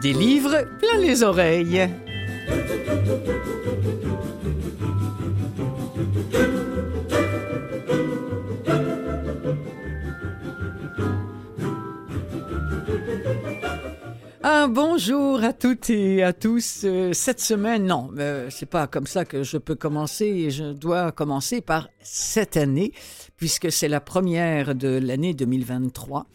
Des livres plein les oreilles. Un bonjour à toutes et à tous. Euh, cette semaine, non, euh, c'est pas comme ça que je peux commencer. Je dois commencer par cette année, puisque c'est la première de l'année 2023.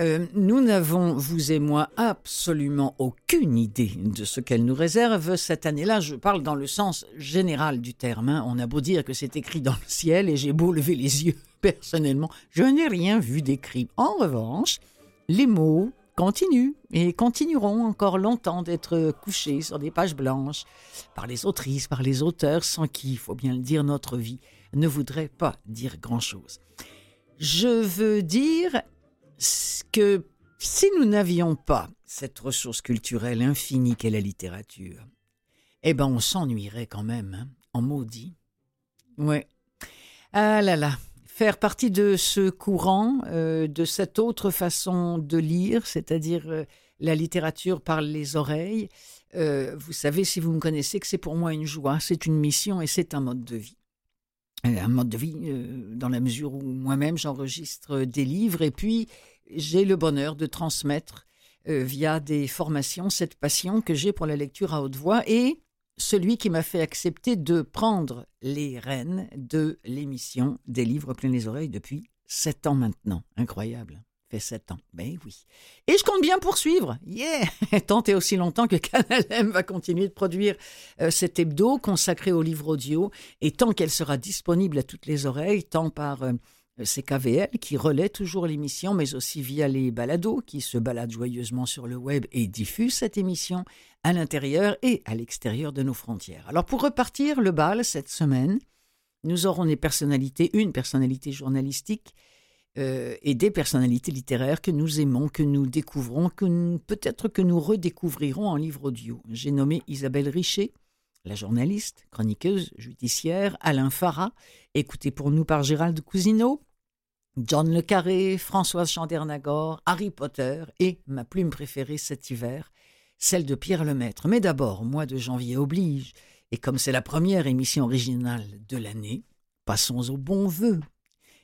Euh, nous n'avons, vous et moi, absolument aucune idée de ce qu'elle nous réserve cette année-là. Je parle dans le sens général du terme. hein. On a beau dire que c'est écrit dans le ciel et j'ai beau lever les yeux personnellement, je n'ai rien vu d'écrit. En revanche, les mots continuent et continueront encore longtemps d'être couchés sur des pages blanches par les autrices, par les auteurs, sans qui, il faut bien le dire, notre vie ne voudrait pas dire grand-chose. Je veux dire que si nous n'avions pas cette ressource culturelle infinie qu'est la littérature, eh ben on s'ennuierait quand même, hein, en maudit. Ouais. Ah là là, faire partie de ce courant, euh, de cette autre façon de lire, c'est-à-dire euh, la littérature par les oreilles. Euh, vous savez, si vous me connaissez, que c'est pour moi une joie, c'est une mission et c'est un mode de vie. Un mode de vie dans la mesure où moi-même j'enregistre des livres et puis j'ai le bonheur de transmettre euh, via des formations cette passion que j'ai pour la lecture à haute voix et celui qui m'a fait accepter de prendre les rênes de l'émission des livres plein les oreilles depuis sept ans maintenant. Incroyable. Fait sept ans. Ben oui. Et je compte bien poursuivre. Yeah! Tant et aussi longtemps que Canal M va continuer de produire euh, cet hebdo consacré aux livres audio et tant qu'elle sera disponible à toutes les oreilles, tant par euh, CKVL qui relaie toujours l'émission, mais aussi via les balados qui se baladent joyeusement sur le web et diffusent cette émission à l'intérieur et à l'extérieur de nos frontières. Alors pour repartir le bal cette semaine, nous aurons des personnalités, une personnalité journalistique euh, et des personnalités littéraires que nous aimons, que nous découvrons, que peut-être que nous redécouvrirons en livre audio. J'ai nommé Isabelle Richer, la journaliste, chroniqueuse judiciaire, Alain Farah, écouté pour nous par Gérald Cousineau, John Le Carré, Françoise Chandernagor, Harry Potter et ma plume préférée cet hiver, celle de Pierre Lemaître. Mais d'abord, mois de janvier oblige, et comme c'est la première émission originale de l'année, passons aux bons vœux.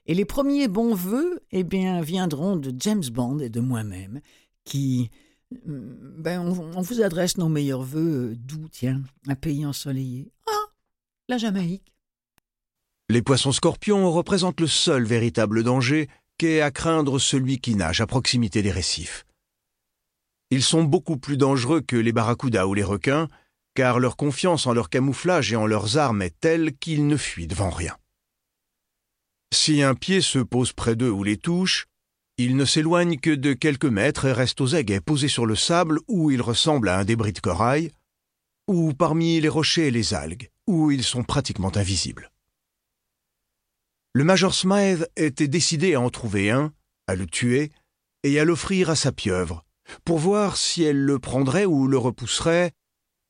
Et les premiers bons vœux, eh bien, viendront de James Bond et de moi-même, qui, euh, ben, on, on vous adresse nos meilleurs vœux euh, d'où, tiens, un pays ensoleillé. Ah, la Jamaïque. Les poissons scorpions représentent le seul véritable danger qu'est à craindre celui qui nage à proximité des récifs. Ils sont beaucoup plus dangereux que les barracudas ou les requins, car leur confiance en leur camouflage et en leurs armes est telle qu'ils ne fuient devant rien. Si un pied se pose près d'eux ou les touche, ils ne s'éloignent que de quelques mètres et restent aux aguets posés sur le sable où ils ressemblent à un débris de corail, ou parmi les rochers et les algues, où ils sont pratiquement invisibles. Le Major Smythe était décidé à en trouver un, à le tuer et à l'offrir à sa pieuvre, pour voir si elle le prendrait ou le repousserait,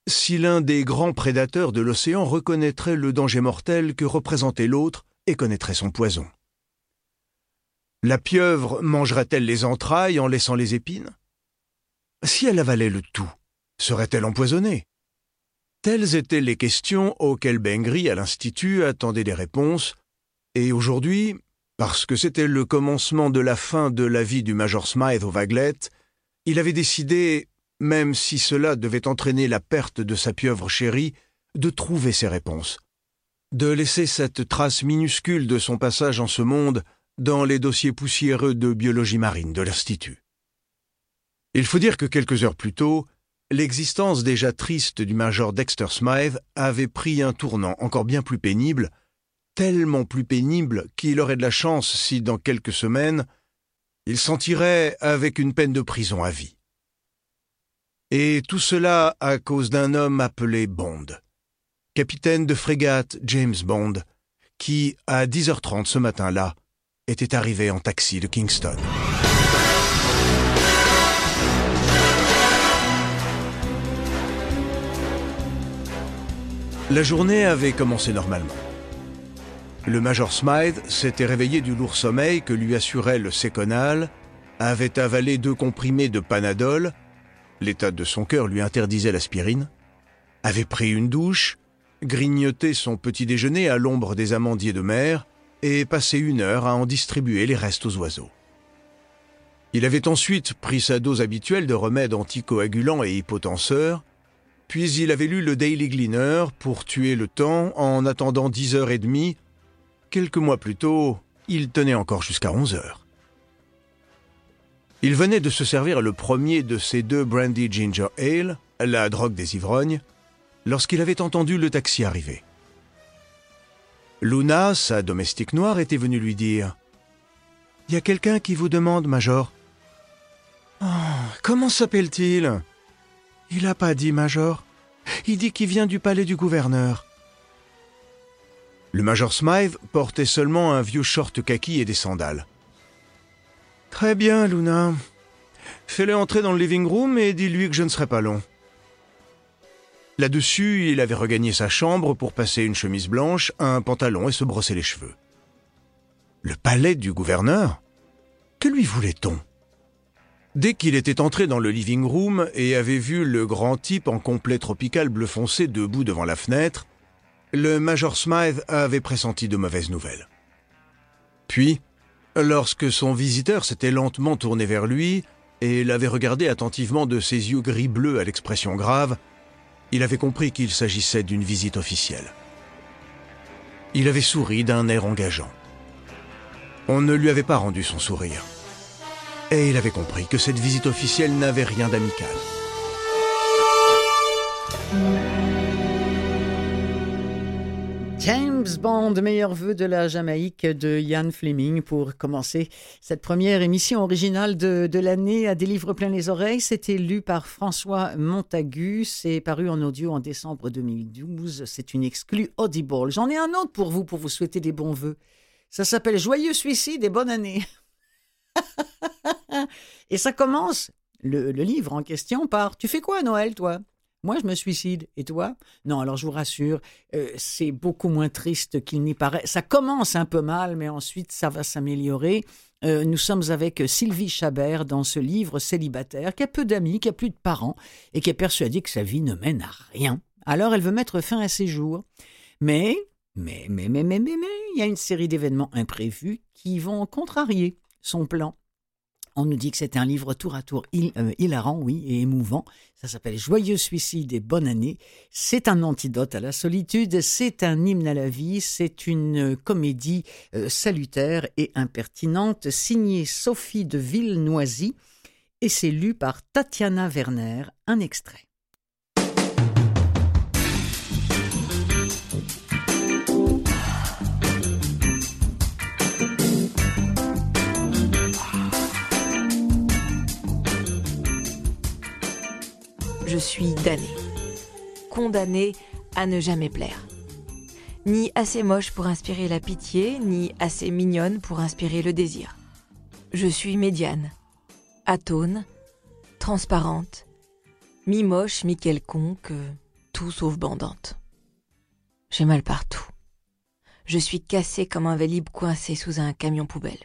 si l'un des grands prédateurs de l'océan reconnaîtrait le danger mortel que représentait l'autre et connaîtrait son poison. La pieuvre mangerait-elle les entrailles en laissant les épines? Si elle avalait le tout, serait-elle empoisonnée? Telles étaient les questions auxquelles Bengri à l'Institut attendait des réponses, et aujourd'hui, parce que c'était le commencement de la fin de la vie du Major Smythe aux vaguelettes, il avait décidé, même si cela devait entraîner la perte de sa pieuvre chérie, de trouver ses réponses, de laisser cette trace minuscule de son passage en ce monde dans les dossiers poussiéreux de biologie marine de l'Institut. Il faut dire que quelques heures plus tôt, l'existence déjà triste du Major Dexter Smythe avait pris un tournant encore bien plus pénible, tellement plus pénible qu'il aurait de la chance si, dans quelques semaines, il s'en tirait avec une peine de prison à vie. Et tout cela à cause d'un homme appelé Bond, capitaine de frégate James Bond, qui, à 10h30 ce matin-là, était arrivé en taxi de Kingston. La journée avait commencé normalement. Le Major Smythe s'était réveillé du lourd sommeil que lui assurait le séconal, avait avalé deux comprimés de Panadol l'état de son cœur lui interdisait l'aspirine, avait pris une douche, grignoté son petit déjeuner à l'ombre des amandiers de mer et passé une heure à en distribuer les restes aux oiseaux. Il avait ensuite pris sa dose habituelle de remèdes anticoagulants et hypotenseurs, puis il avait lu le Daily Gleaner pour tuer le temps en attendant dix heures et demie. Quelques mois plus tôt, il tenait encore jusqu'à onze heures. Il venait de se servir le premier de ces deux brandy ginger ale, la drogue des ivrognes, lorsqu'il avait entendu le taxi arriver. Luna, sa domestique noire, était venue lui dire Il y a quelqu'un qui vous demande, Major? Oh, comment s'appelle-t-il? Il n'a pas dit, Major. Il dit qu'il vient du palais du gouverneur. Le Major Smythe portait seulement un vieux short kaki et des sandales. Très bien, Luna. Fais-le entrer dans le living room et dis-lui que je ne serai pas long. Là-dessus, il avait regagné sa chambre pour passer une chemise blanche, un pantalon et se brosser les cheveux. Le palais du gouverneur? Que lui voulait-on? Dès qu'il était entré dans le living room et avait vu le grand type en complet tropical bleu foncé debout devant la fenêtre, le Major Smythe avait pressenti de mauvaises nouvelles. Puis, lorsque son visiteur s'était lentement tourné vers lui et l'avait regardé attentivement de ses yeux gris-bleus à l'expression grave, il avait compris qu'il s'agissait d'une visite officielle. Il avait souri d'un air engageant. On ne lui avait pas rendu son sourire. Et il avait compris que cette visite officielle n'avait rien d'amical. James Bond, meilleur vœu de la Jamaïque de Ian Fleming pour commencer cette première émission originale de, de l'année à des livres plein les oreilles. C'était lu par François Montagu. C'est paru en audio en décembre 2012. C'est une exclue Audible. J'en ai un autre pour vous, pour vous souhaiter des bons vœux. Ça s'appelle Joyeux suicide et bonne année. et ça commence, le, le livre en question, par Tu fais quoi à Noël, toi? Moi, je me suicide. Et toi? Non, alors je vous rassure, euh, c'est beaucoup moins triste qu'il n'y paraît. Ça commence un peu mal, mais ensuite, ça va s'améliorer. Euh, nous sommes avec Sylvie Chabert dans ce livre célibataire, qui a peu d'amis, qui a plus de parents, et qui est persuadée que sa vie ne mène à rien. Alors, elle veut mettre fin à ses jours. Mais, mais, mais, mais, mais, mais, mais, il y a une série d'événements imprévus qui vont contrarier son plan. On nous dit que c'est un livre tour à tour euh, hilarant, oui, et émouvant. Ça s'appelle Joyeux suicide et bonne année. C'est un antidote à la solitude, c'est un hymne à la vie, c'est une comédie euh, salutaire et impertinente, signée Sophie de Villenoisy, et c'est lu par Tatiana Werner, un extrait. Je suis damnée. Condamnée à ne jamais plaire. Ni assez moche pour inspirer la pitié, ni assez mignonne pour inspirer le désir. Je suis médiane, atone, transparente, mi-moche, mi-quelconque, tout sauf bandante. J'ai mal partout. Je suis cassée comme un vélib coincé sous un camion poubelle.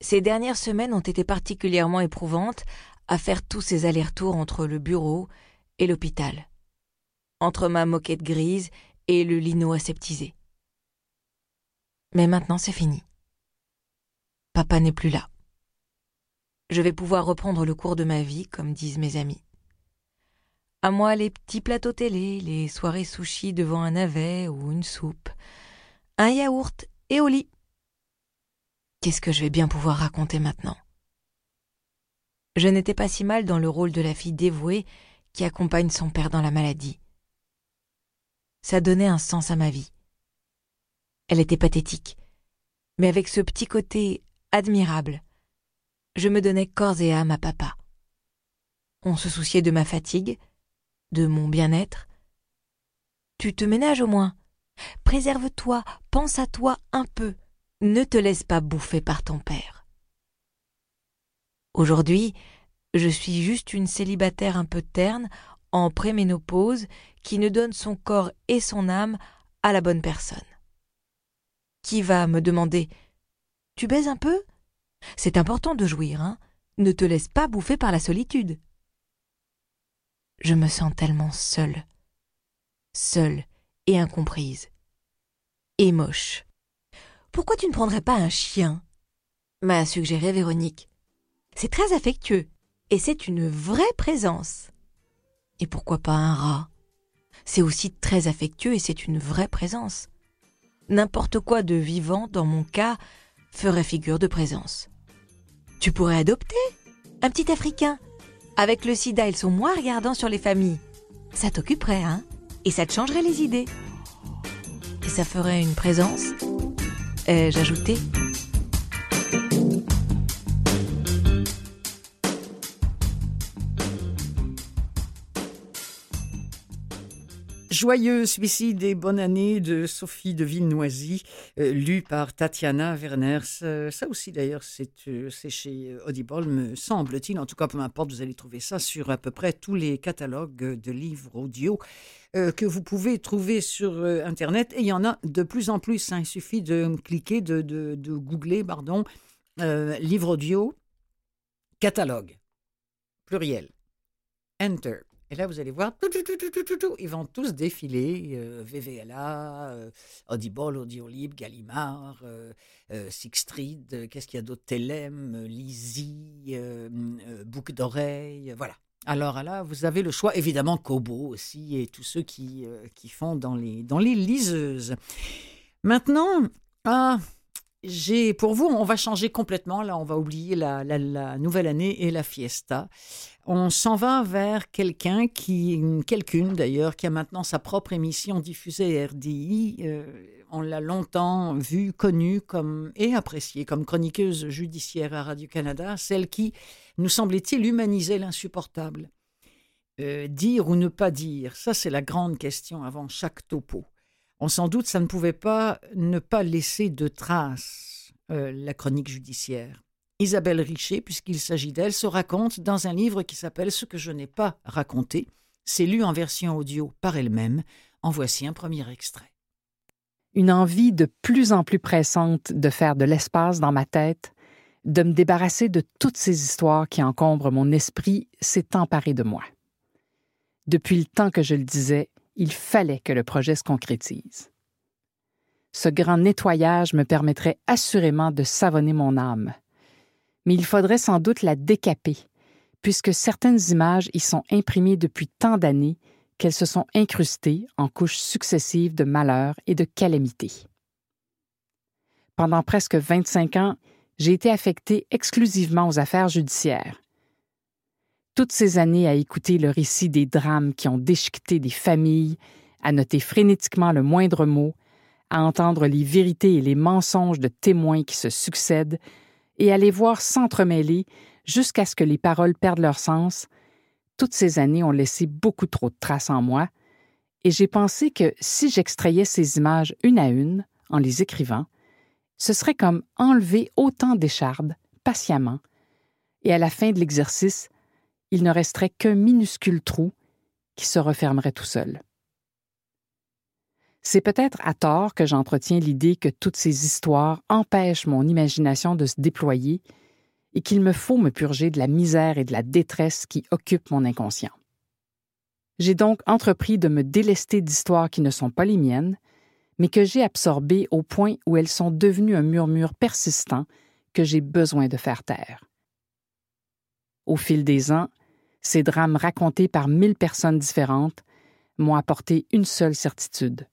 Ces dernières semaines ont été particulièrement éprouvantes à faire tous ces allers-retours entre le bureau et l'hôpital, entre ma moquette grise et le lino aseptisé. Mais maintenant c'est fini. Papa n'est plus là. Je vais pouvoir reprendre le cours de ma vie, comme disent mes amis. À moi les petits plateaux télé, les soirées sushis devant un navet ou une soupe, un yaourt et au lit. Qu'est-ce que je vais bien pouvoir raconter maintenant? Je n'étais pas si mal dans le rôle de la fille dévouée qui accompagne son père dans la maladie. Ça donnait un sens à ma vie. Elle était pathétique, mais avec ce petit côté admirable. Je me donnais corps et âme à papa. On se souciait de ma fatigue, de mon bien-être. Tu te ménages au moins. Préserve-toi, pense à toi un peu. Ne te laisse pas bouffer par ton père. Aujourd'hui, je suis juste une célibataire un peu terne, en préménopause, qui ne donne son corps et son âme à la bonne personne. Qui va me demander Tu baises un peu? C'est important de jouir, hein Ne te laisse pas bouffer par la solitude. je me sens tellement seule. Seule et incomprise. Et moche. Pourquoi tu ne prendrais pas un chien? m'a suggéré Véronique. C'est très affectueux et c'est une vraie présence. Et pourquoi pas un rat? C'est aussi très affectueux et c'est une vraie présence. N'importe quoi de vivant, dans mon cas, ferait figure de présence. Tu pourrais adopter un petit Africain. Avec le sida, ils sont moins regardants sur les familles. Ça t'occuperait, hein? Et ça te changerait les idées. Et ça ferait une présence Ai-je ajouté Joyeux suicide et bonne année de Sophie de Villenoisy, euh, lu par Tatiana Werner. Ça, aussi, d'ailleurs, euh, c'est chez Audible, me semble-t-il. En tout cas, peu importe, vous allez trouver ça sur à peu près tous les catalogues de livres audio euh, que vous pouvez trouver sur Internet. Et il y en a de plus en plus. Hein. Il suffit de cliquer, de, de, de googler, pardon, livre audio, catalogue, pluriel, enter. Et là, vous allez voir, ils vont tous défiler. Euh, VVLA, euh, Audible, Audiolib, Gallimard, euh, Street, qu'est-ce qu'il y a d'autre Telem, Lizzie, Boucle d'oreille, voilà. Alors là, vous avez le choix, évidemment, Kobo aussi, et tous ceux qui, qui font dans les, dans les liseuses. Maintenant, ah, pour vous, on va changer complètement. Là, on va oublier la, nouvelle année et la fiesta. On s'en va vers quelqu'un qui, quelqu'une d'ailleurs, qui a maintenant sa propre émission diffusée RDI. Euh, on l'a longtemps vue, connue comme et appréciée comme chroniqueuse judiciaire à Radio-Canada, celle qui, nous semblait-il, humanisait l'insupportable. Euh, dire ou ne pas dire, ça c'est la grande question avant chaque topo. On sans doute, ça ne pouvait pas ne pas laisser de traces, euh, la chronique judiciaire. Isabelle Richer, puisqu'il s'agit d'elle, se raconte dans un livre qui s'appelle Ce que je n'ai pas raconté. C'est lu en version audio par elle-même. En voici un premier extrait. Une envie de plus en plus pressante de faire de l'espace dans ma tête, de me débarrasser de toutes ces histoires qui encombrent mon esprit, s'est emparée de moi. Depuis le temps que je le disais, il fallait que le projet se concrétise. Ce grand nettoyage me permettrait assurément de savonner mon âme. Mais il faudrait sans doute la décaper, puisque certaines images y sont imprimées depuis tant d'années qu'elles se sont incrustées en couches successives de malheurs et de calamités. Pendant presque 25 ans, j'ai été affecté exclusivement aux affaires judiciaires, toutes ces années à écouter le récit des drames qui ont déchiqueté des familles, à noter frénétiquement le moindre mot, à entendre les vérités et les mensonges de témoins qui se succèdent, et à les voir s'entremêler jusqu'à ce que les paroles perdent leur sens, toutes ces années ont laissé beaucoup trop de traces en moi, et j'ai pensé que si j'extrayais ces images une à une, en les écrivant, ce serait comme enlever autant d'échardes, patiemment, et à la fin de l'exercice, il ne resterait qu'un minuscule trou qui se refermerait tout seul. C'est peut-être à tort que j'entretiens l'idée que toutes ces histoires empêchent mon imagination de se déployer et qu'il me faut me purger de la misère et de la détresse qui occupent mon inconscient. J'ai donc entrepris de me délester d'histoires qui ne sont pas les miennes, mais que j'ai absorbées au point où elles sont devenues un murmure persistant que j'ai besoin de faire taire. Au fil des ans, ces drames racontés par mille personnes différentes m'ont apporté une seule certitude.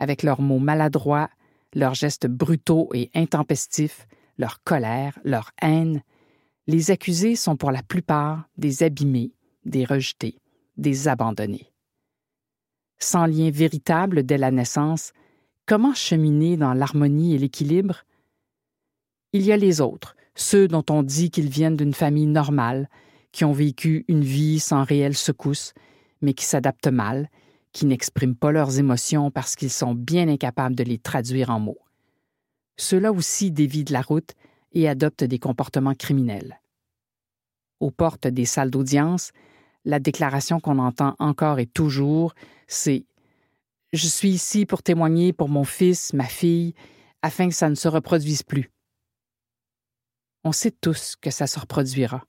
Avec leurs mots maladroits, leurs gestes brutaux et intempestifs, leur colère, leur haine, les accusés sont pour la plupart des abîmés, des rejetés, des abandonnés. Sans lien véritable dès la naissance, comment cheminer dans l'harmonie et l'équilibre? Il y a les autres, ceux dont on dit qu'ils viennent d'une famille normale, qui ont vécu une vie sans réelle secousse, mais qui s'adaptent mal, qui n'expriment pas leurs émotions parce qu'ils sont bien incapables de les traduire en mots. Ceux-là aussi dévient la route et adoptent des comportements criminels. Aux portes des salles d'audience, la déclaration qu'on entend encore et toujours, c'est Je suis ici pour témoigner pour mon fils, ma fille, afin que ça ne se reproduise plus. On sait tous que ça se reproduira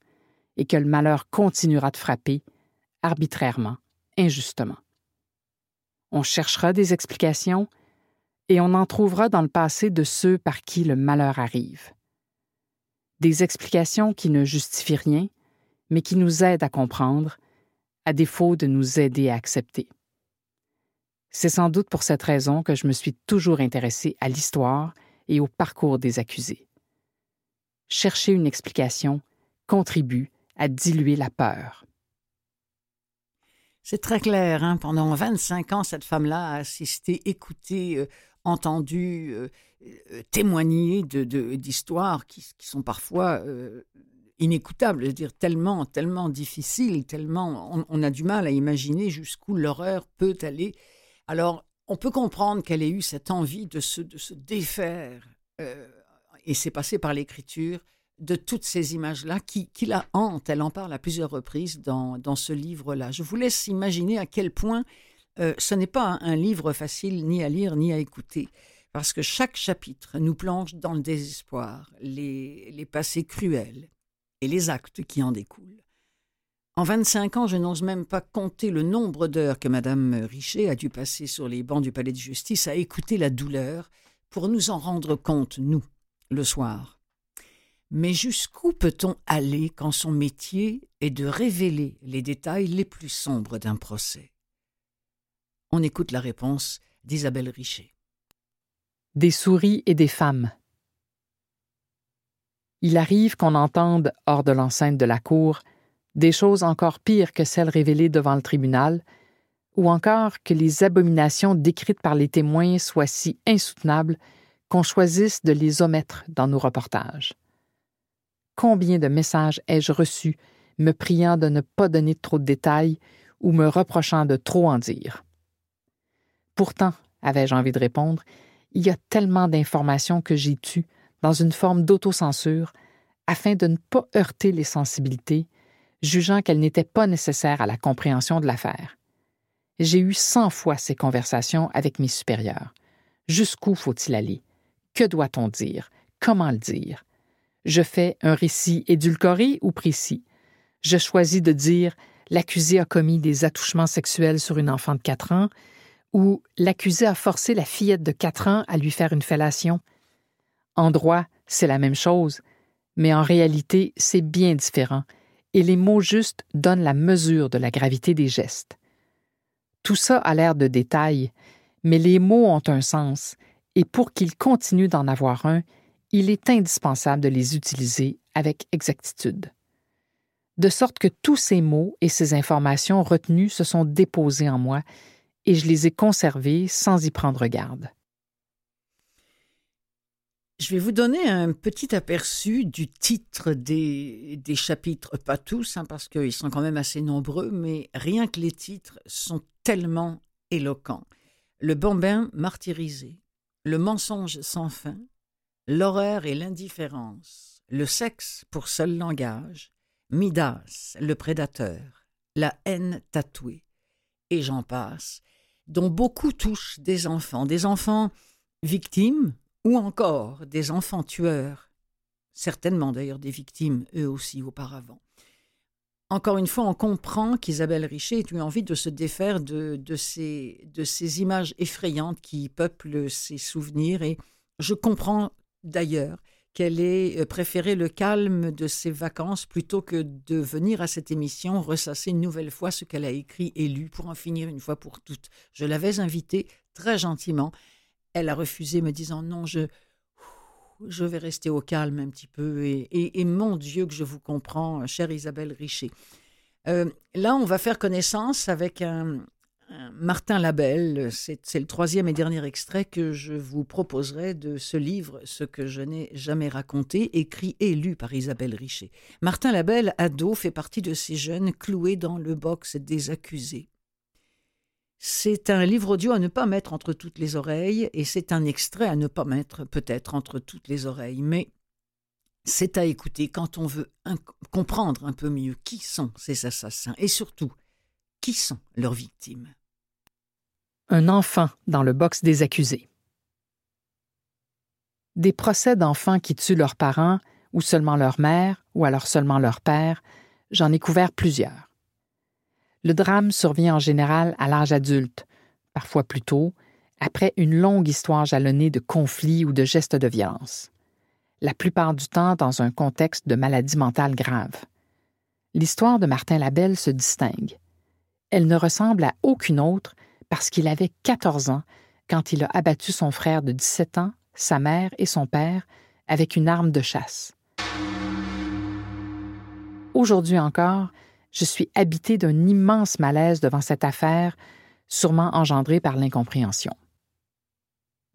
et que le malheur continuera de frapper, arbitrairement, injustement. On cherchera des explications et on en trouvera dans le passé de ceux par qui le malheur arrive. Des explications qui ne justifient rien, mais qui nous aident à comprendre, à défaut de nous aider à accepter. C'est sans doute pour cette raison que je me suis toujours intéressée à l'histoire et au parcours des accusés. Chercher une explication contribue à diluer la peur. C'est très clair. Hein? Pendant 25 ans, cette femme-là a assisté, écouté, euh, entendu, euh, euh, témoigner d'histoires de, qui, sont parfois inécoutables, je veux dire tellement, tellement difficiles, tellement on, a du mal à imaginer jusqu'où l'horreur peut aller. Alors, on peut comprendre qu'elle ait eu cette envie de se, de se défaire, et c'est passé par l'écriture, de toutes ces images-là qui, qui, la hantent. Elle en parle à plusieurs reprises dans, ce livre-là. Je vous laisse imaginer à quel point euh, ce n'est pas un, livre facile ni à lire ni à écouter, parce que chaque chapitre nous plonge dans le désespoir, les, les passés cruels et les actes qui en découlent. En 25 ans, je n'ose même pas compter le nombre d'heures que Madame Richer a dû passer sur les bancs du palais de justice à écouter la douleur pour nous en rendre compte, nous, le soir. Mais jusqu'où peut-on aller quand son métier est de révéler les détails les plus sombres d'un procès? On écoute la réponse d'Isabelle Richer. Des souris et des femmes. Il arrive qu'on entende, hors de l'enceinte de la cour, des choses encore pires que celles révélées devant le tribunal, ou encore que les abominations décrites par les témoins soient si insoutenables qu'on choisisse de les omettre dans nos reportages combien de messages ai-je reçus me priant de ne pas donner trop de détails ou me reprochant de trop en dire? Pourtant, avais-je envie de répondre, il y a tellement d'informations que j'ai tues dans une forme d'autocensure afin de ne pas heurter les sensibilités, jugeant qu'elles n'étaient pas nécessaires à la compréhension de l'affaire. J'ai eu cent fois ces conversations avec mes supérieurs. Jusqu'où faut-il aller? Que doit-on dire? Comment le dire? Je fais un récit édulcoré ou précis. Je choisis de dire l'accusé a commis des attouchements sexuels sur une enfant de 4 ans ou l'accusé a forcé la fillette de 4 ans à lui faire une fellation. En droit, c'est la même chose, mais en réalité, c'est bien différent et les mots justes donnent la mesure de la gravité des gestes. Tout ça a l'air de détails, mais les mots ont un sens, et pour qu'ils continuent d'en avoir un, il est indispensable de les utiliser avec exactitude. De sorte que tous ces mots et ces informations retenues se sont déposés en moi et je les ai conservés sans y prendre garde. Je vais vous donner un petit aperçu du titre des, chapitres, pas tous, hein, parce qu'ils sont quand même assez nombreux, mais rien que les titres sont tellement éloquents. Le bambin martyrisé, le mensonge sans fin, l'horreur et l'indifférence, le sexe pour seul langage, Midas, le prédateur, la haine tatouée, et j'en passe, dont beaucoup touchent des enfants, des enfants victimes ou encore des enfants tueurs, certainement d'ailleurs des victimes eux aussi auparavant. Encore une fois, on comprend qu'Isabelle Richer ait eu envie de se défaire de, de, ces, de ces images effrayantes qui peuplent ses souvenirs et je comprends d'ailleurs qu'elle ait euh, préféré le calme de ses vacances plutôt que de venir à cette émission ressasser une nouvelle fois ce qu'elle a écrit et lu pour en finir une fois pour toutes. Je l'avais invitée très gentiment. Elle a refusé, me disant non, je, je vais rester au calme un petit peu. Et, mon Dieu que je vous comprends, chère Isabelle Richer. Euh, là, on va faire connaissance avec un, Martin Labelle, c'est le troisième et dernier extrait que je vous proposerai de ce livre, Ce que je n'ai jamais raconté, écrit et lu par Isabelle Richer. Martin Labelle, ado, fait partie de ces jeunes cloués dans le box des accusés. C'est un livre audio à ne pas mettre entre toutes les oreilles et c'est un extrait à ne pas mettre peut-être entre toutes les oreilles, mais c'est à écouter quand on veut comprendre un peu mieux qui sont ces assassins et surtout qui sont leurs victimes un enfant dans le box des accusés. Des procès d'enfants qui tuent leurs parents, ou seulement leur mère, ou alors seulement leur père, j'en ai couvert plusieurs. Le drame survient en général à l'âge adulte, parfois plus tôt, après une longue histoire jalonnée de conflits ou de gestes de violence. La plupart du temps dans un contexte de maladie mentale grave. L'histoire de Martin Labelle se distingue. Elle ne ressemble à aucune autre parce qu'il avait 14 ans quand il a abattu son frère de 17 ans, sa mère et son père avec une arme de chasse. Aujourd'hui encore, je suis habité d'un immense malaise devant cette affaire, sûrement engendrée par l'incompréhension.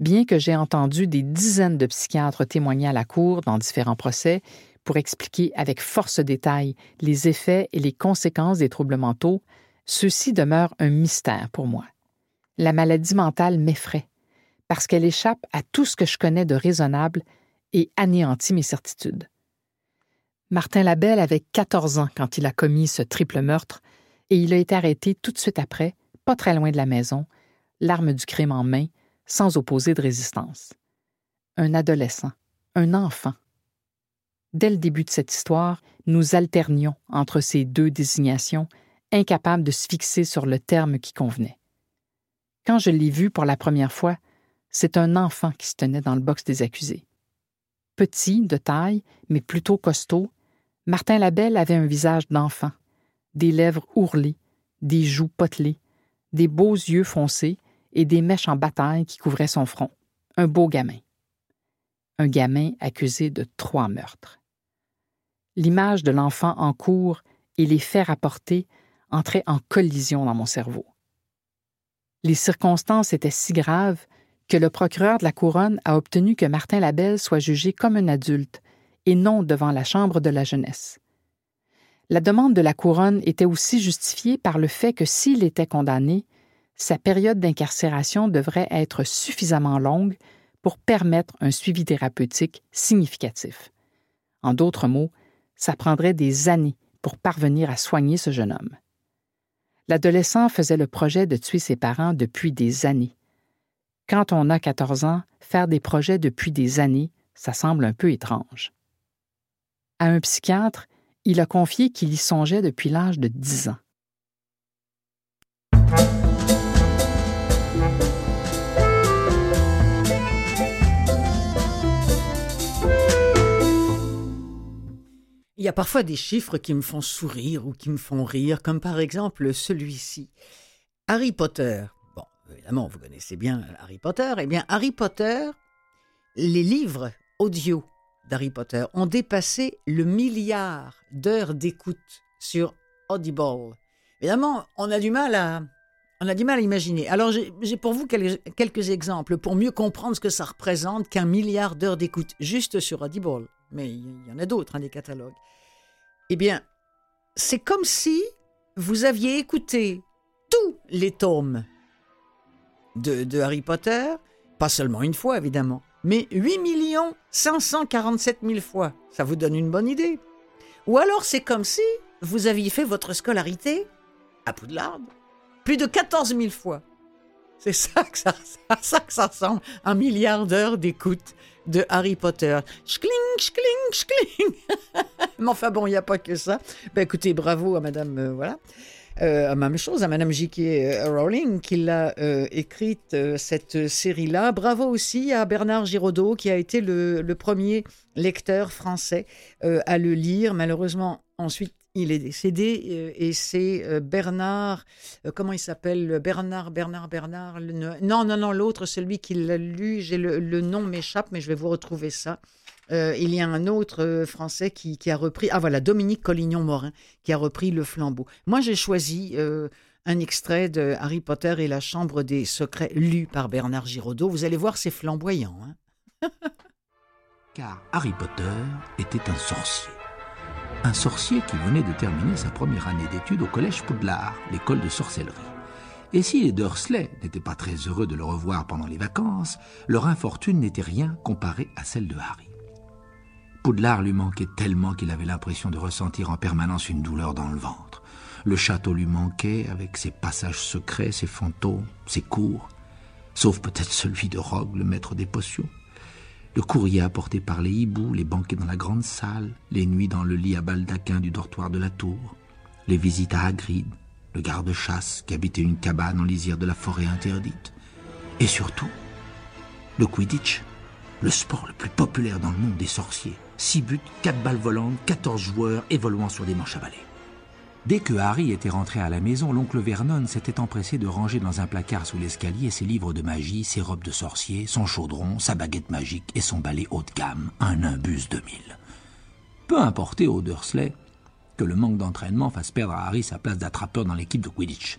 Bien que j'ai entendu des dizaines de psychiatres témoigner à la Cour dans différents procès pour expliquer avec force détail les effets et les conséquences des troubles mentaux, ceci demeure un mystère pour moi. La maladie mentale m'effraie, parce qu'elle échappe à tout ce que je connais de raisonnable et anéantit mes certitudes. Martin Labelle avait 14 ans quand il a commis ce triple meurtre et il a été arrêté tout de suite après, pas très loin de la maison, l'arme du crime en main, sans opposer de résistance. Un adolescent, un enfant. Dès le début de cette histoire, nous alternions entre ces deux désignations, incapables de se fixer sur le terme qui convenait. Quand je l'ai vu pour la première fois, c'est un enfant qui se tenait dans le box des accusés. Petit, de taille, mais plutôt costaud, Martin Labelle avait un visage d'enfant, des lèvres ourlées, des joues potelées, des beaux yeux foncés et des mèches en bataille qui couvraient son front. Un beau gamin. Un gamin accusé de trois meurtres. L'image de l'enfant en cours et les faits rapportés entraient en collision dans mon cerveau. Les circonstances étaient si graves que le procureur de la Couronne a obtenu que Martin Labelle soit jugé comme un adulte et non devant la Chambre de la jeunesse. La demande de la Couronne était aussi justifiée par le fait que s'il était condamné, sa période d'incarcération devrait être suffisamment longue pour permettre un suivi thérapeutique significatif. En d'autres mots, ça prendrait des années pour parvenir à soigner ce jeune homme. L'adolescent faisait le projet de tuer ses parents depuis des années. Quand on a 14 ans, faire des projets depuis des années, ça semble un peu étrange. À un psychiatre, il a confié qu'il y songeait depuis l'âge de 10 ans. Il y a parfois des chiffres qui me font sourire ou qui me font rire, comme par exemple celui-ci. Harry Potter. Bon, évidemment, vous connaissez bien Harry Potter. Eh bien, Harry Potter, les livres audio d'Harry Potter ont dépassé le milliard d'heures d'écoute sur Audible. Évidemment, on a du mal à, on a du mal à imaginer. Alors, j'ai pour vous quelques exemples pour mieux comprendre ce que ça représente qu'un milliard d'heures d'écoute juste sur Audible. Mais il y en a d'autres, hein, des catalogues. Eh bien, c'est comme si vous aviez écouté tous les tomes de, Harry Potter, pas seulement une fois évidemment, mais 8 547 000 fois. Ça vous donne une bonne idée. Ou alors c'est comme si vous aviez fait votre scolarité à Poudlard plus de 14 000 fois. C'est ça que ça, ça que ça ressemble, un milliard d'heures d'écoute de Harry Potter. Schkling, schkling, schkling. Mais enfin bon, il n'y a pas que ça. Ben écoutez, bravo à Madame, euh, voilà. Euh, même chose à Madame J.K. Euh, Rowling qui l'a euh, écrite cette série-là. Bravo aussi à Bernard Giraudot qui a été le, le premier lecteur français à le lire. Malheureusement, ensuite, il est décédé et c'est Bernard, comment il s'appelle Bernard, Bernard, Bernard. non, non, non, l'autre, celui qui l'a lu, j'ai le, nom m'échappe, mais je vais vous retrouver ça. Euh, il y a un autre euh, Français qui, a repris, ah voilà, Dominique Collignon-Morin, qui a repris le flambeau. Moi, j'ai choisi euh, un extrait de Harry Potter et la Chambre des Secrets, lu par Bernard Giraudot. Vous allez voir, c'est flamboyant. Hein. Car Harry Potter était un sorcier. Un sorcier qui venait de terminer sa première année d'études au collège Poudlard, l'école de sorcellerie. Et si les Dursley n'étaient pas très heureux de le revoir pendant les vacances, leur infortune n'était rien comparée à celle de Harry. Poudlard lui manquait tellement qu'il avait l'impression de ressentir en permanence une douleur dans le ventre. Le château lui manquait, avec ses passages secrets, ses fantômes, ses cours, sauf peut-être celui de Rogue, le maître des potions. Le courrier apporté par les hiboux, les banquets dans la grande salle, les nuits dans le lit à baldaquin du dortoir de la tour, les visites à Hagrid, le garde-chasse qui habitait une cabane en lisière de la forêt interdite, et surtout, le Quidditch, le sport le plus populaire dans le monde des sorciers. Six buts, quatre balles volantes, 14 joueurs évoluant sur des manches à balai. Dès que Harry était rentré à la maison, l'oncle Vernon s'était empressé de ranger dans un placard sous l'escalier ses livres de magie, ses robes de sorcier, son chaudron, sa baguette magique et son balai haut de gamme, un Nimbus 2000. Peu importait aux Dursley que le manque d'entraînement fasse perdre à Harry sa place d'attrapeur dans l'équipe de Quidditch.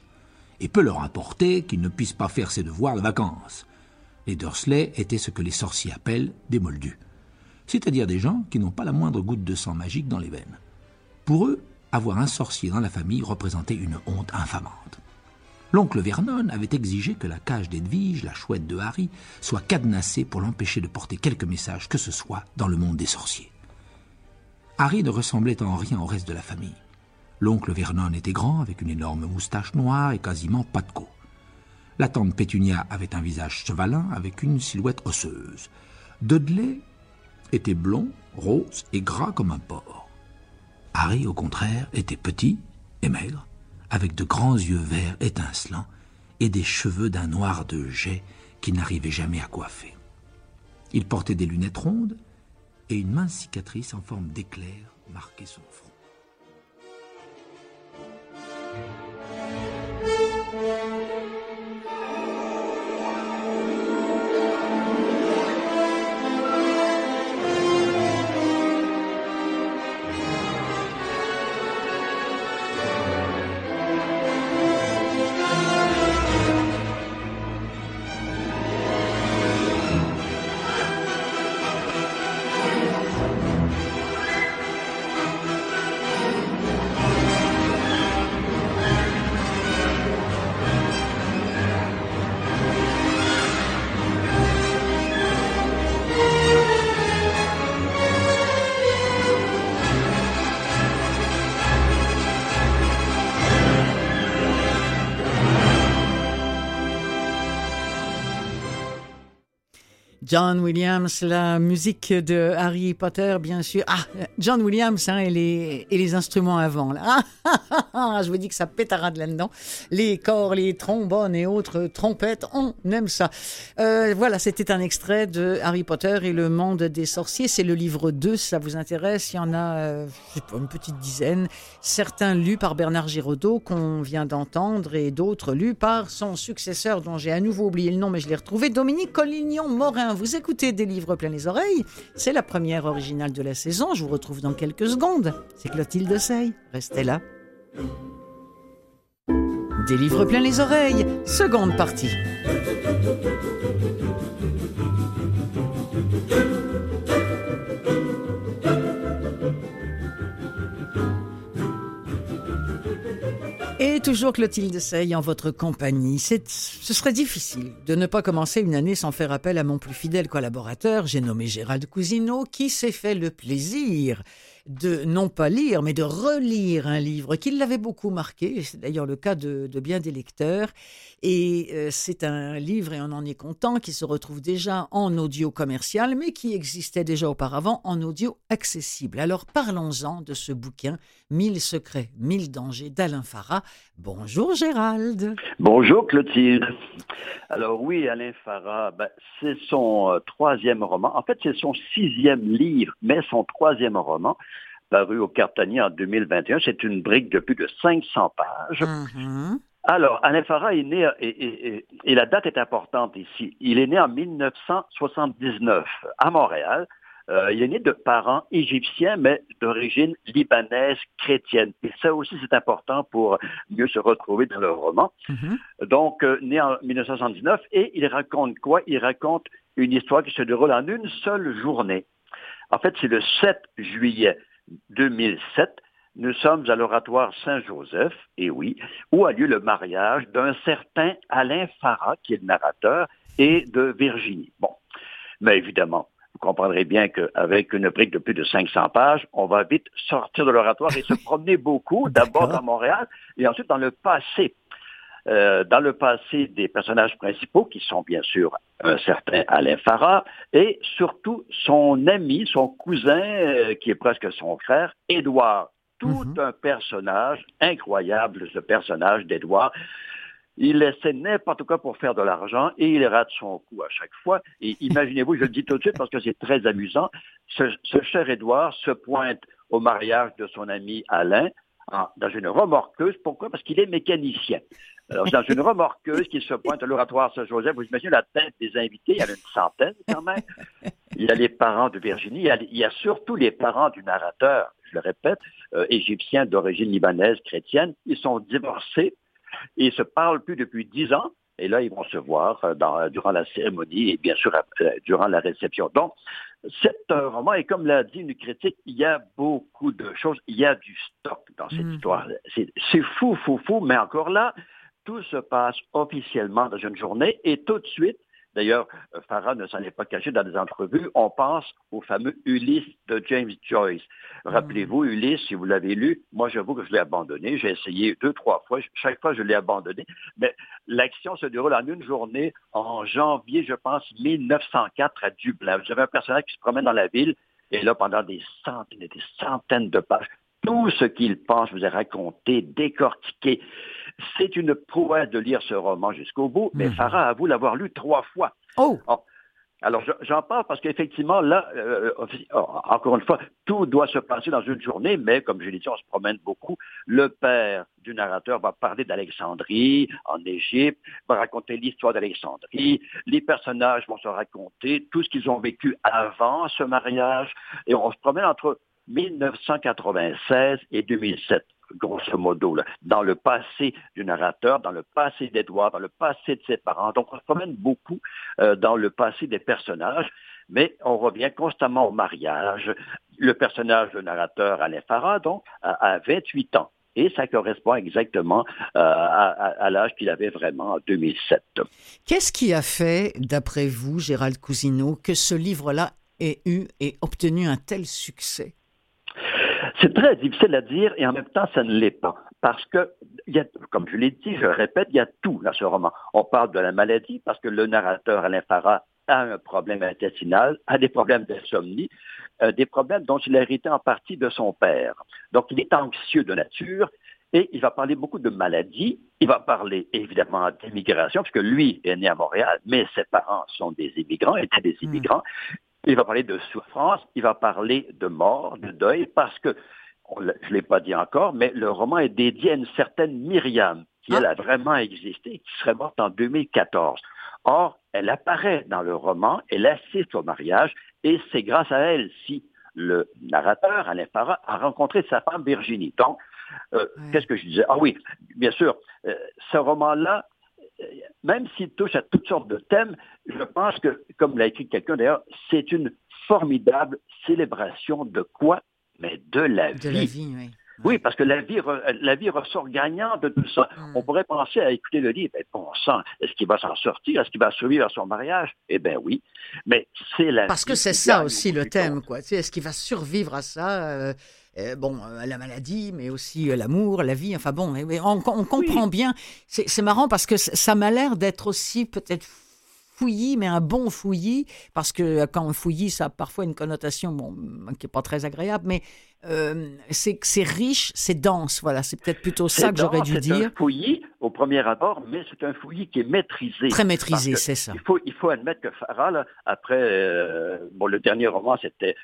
Et peu leur importait qu'il ne puisse pas faire ses devoirs de vacances. Les Dursley étaient ce que les sorciers appellent des moldus, c'est-à-dire des gens qui n'ont pas la moindre goutte de sang magique dans les veines. Pour eux, avoir un sorcier dans la famille représentait une honte infamante. L'oncle Vernon avait exigé que la cage d'Edwige, la chouette de Harry, soit cadenassée pour l'empêcher de porter quelque message que ce soit dans le monde des sorciers. Harry ne ressemblait en rien au reste de la famille. L'oncle Vernon était grand, avec une énorme moustache noire et quasiment pas de queue. La tante Pétunia avait un visage chevalin avec une silhouette osseuse. Dudley était blond, rose et gras comme un porc. Harry, au contraire, était petit et maigre, avec de grands yeux verts étincelants et des cheveux d'un noir de jet qui n'arrivait jamais à coiffer. Il portait des lunettes rondes et une mince cicatrice en forme d'éclair marquait son front. John Williams, la musique de Harry Potter, bien sûr. Ah, John Williams hein, et, les, instruments avant. Là. Ah, je vous dis que ça pétarade là-dedans. Les corps, les trombones et autres trompettes, on aime ça. Euh, voilà, c'était un extrait de Harry Potter et le monde des sorciers. C'est le livre 2, ça vous intéresse. Il y en a euh, pas, une petite dizaine. Certains lus par Bernard Giraudot, qu'on vient d'entendre, et d'autres lus par son successeur, dont j'ai à nouveau oublié le nom, mais je l'ai retrouvé, Dominique Collignon-Morin. Écoutez des livres plein les oreilles. C'est la première originale de la saison. Je vous retrouve dans quelques secondes. C'est Clotilde Sey. Restez là. Des livres plein les oreilles, seconde partie. Toujours Clotilde Sey en votre compagnie. ce serait difficile de ne pas commencer une année sans faire appel à mon plus fidèle collaborateur, j'ai nommé Gérald Cousineau, qui s'est fait le plaisir de non pas lire, mais de relire un livre qui l'avait beaucoup marqué. C'est d'ailleurs le cas de, bien des lecteurs. Et euh, c'est un livre, et on en est content, qui se retrouve déjà en audio commercial, mais qui existait déjà auparavant en audio accessible. Alors parlons-en de ce bouquin, Mille secrets, mille dangers d'Alain Farah. Bonjour Gérald. Bonjour Clotilde. Alors oui, Alain Farah, ben, c'est son euh, troisième roman. En fait, c'est son sixième livre, mais son troisième roman paru au Cartanier en 2021. C'est une brique de plus de 500 pages. Mm-hmm. Alors, Alain Farah est né, et, la date est importante ici, il est né en 1979 à Montréal. Euh, il est né de parents égyptiens, mais d'origine libanaise chrétienne. Et ça aussi, c'est important pour mieux se retrouver dans le roman. Mm-hmm. Donc, euh, né en 1979, et il raconte quoi? Il raconte une histoire qui se déroule en une seule journée. En fait, c'est le 7 juillet 2007, nous sommes à l'oratoire Saint-Joseph, et oui, où a lieu le mariage d'un certain Alain Farah, qui est le narrateur, et de Virginie. Bon, mais évidemment, vous comprendrez bien qu'avec une brique de plus de 500 pages, on va vite sortir de l'oratoire et se promener beaucoup, d'abord à Montréal et ensuite dans le passé. Euh, dans le passé des personnages principaux, qui sont bien sûr un certain Alain Farah, et surtout son ami, son cousin, euh, qui est presque son frère, Édouard tout mhm. un personnage incroyable, ce personnage d'Edouard. Il essaie n'importe quoi pour faire de l'argent et il rate son coup à chaque fois. Et imaginez-vous, je le dis tout de suite parce que c'est très amusant, ce, cher Édouard se pointe au mariage de son ami Alain dans une remorqueuse. Pourquoi? Parce qu'il est mécanicien. Alors, dans une remorqueuse qui se pointe à l'oratoire Saint-Joseph, vous imaginez la tête des invités, il y en a une centaine quand même. Il y a les parents de Virginie, il y a, surtout les parents du narrateur, je le répète, euh, égyptien d'origine libanaise, chrétienne. Ils sont divorcés ils se parlent plus depuis dix ans. Et là, ils vont se voir euh, dans, durant la cérémonie et bien sûr euh, durant la réception. Donc, c'est un roman, et comme l'a dit une critique, il y a beaucoup de choses, il y a du stock dans cette mm. histoire. C'est fou, fou, fou, mais encore là, tout se passe officiellement dans une journée et tout de suite, D'ailleurs, Farah ne s'en est pas caché dans des entrevues. On pense au fameux Ulysse de James Joyce. Rappelez-vous, hmm. Ulysse, si vous l'avez lu, moi j'avoue que je l'ai abandonné. J'ai essayé deux, trois fois. Chaque fois, je l'ai abandonné. Mais l'action se déroule en une journée, en janvier, je pense, 1904 à Dublin. Vous avez un personnage qui se promène dans la ville et là, pendant des centaines et des centaines de pages, tout ce qu'il pense vous est raconté, décortiqué. C'est une prouesse de lire ce roman jusqu'au bout, mais mhm. Farah avoue l'avoir lu trois fois. Oh! alors, j'en parle parce qu'effectivement, là, euh, oh, encore une fois, tout doit se passer dans une journée, mais comme je l'ai dit, on se promène beaucoup. Le père du narrateur va parler d'Alexandrie, en Égypte, va raconter l'histoire d'Alexandrie. Les personnages vont se raconter tout ce qu'ils ont vécu avant ce mariage, et on se promène entre 1996 et 2007 grosso modo, dans le passé du narrateur, dans le passé d'Edouard, dans le passé de ses parents. Donc, on se promène beaucoup euh, dans le passé des personnages, mais on revient constamment au mariage. Le personnage du narrateur, Alain Farah, donc, a, 28 ans. Et ça correspond exactement euh, à, à l'âge qu'il avait vraiment en 2007. Qu'est-ce qui a fait, d'après vous, Gérald Cousineau, que ce livre-là ait eu et obtenu un tel succès? C'est très difficile à dire et en même temps, ça ne l'est pas. Parce que, y a, comme je l'ai dit, je répète, il y a tout dans ce roman. On parle de la maladie parce que le narrateur Alain Farah a un problème intestinal, a des problèmes d'insomnie, euh, des problèmes dont il a hérité en partie de son père. Donc, il est anxieux de nature et il va parler beaucoup de maladies. Il va parler évidemment d'immigration, puisque lui est né à Montréal, mais ses parents sont des immigrants, étaient des hmm. immigrants. Il va parler de souffrance, il va parler de mort, de deuil, parce que, je ne l'ai pas dit encore, mais le roman est dédié à une certaine Myriam, qui elle a vraiment existé, qui serait morte en 2014. Or, elle apparaît dans le roman, elle assiste au mariage, et c'est grâce à elle si le narrateur, Alain Farah, a rencontré sa femme Virginie. Donc, euh, qu'est-ce que je disais? Ah oui, bien sûr, euh, ce roman-là même s'il touche à toutes sortes de thèmes, je pense que, comme l'a écrit quelqu'un d'ailleurs, c'est une formidable célébration de quoi? Mais de la de vie. La vie oui. Oui, parce que la vie, la vie ressort gagnante de tout ça. Hmm. On pourrait penser à écouter le livre, mais bon sang, est-ce qu'il va s'en sortir? Est-ce qu'il va survivre à son mariage? Eh bien oui, mais c'est la Parce que c'est ça aussi le thème, quoi. Est-ce qu'il va survivre à ça? Euh, euh, bon, euh, la maladie, mais aussi euh, l'amour, la vie. Enfin bon, on, comprend bien. C'est marrant parce que ça m'a l'air d'être aussi peut-être fouillis, mais un bon fouillis, parce que quand on fouillis, ça a parfois une connotation bon, qui n'est pas très agréable, mais c'est c'est riche, c'est dense. Voilà, c'est peut-être plutôt ça que j'aurais dû dire. Un fouillis au premier abord, mais c'est un fouillis qui est maîtrisé. Très maîtrisé, c'est ça. Il faut, il faut admettre que Farah, après, bon, le dernier roman, c'était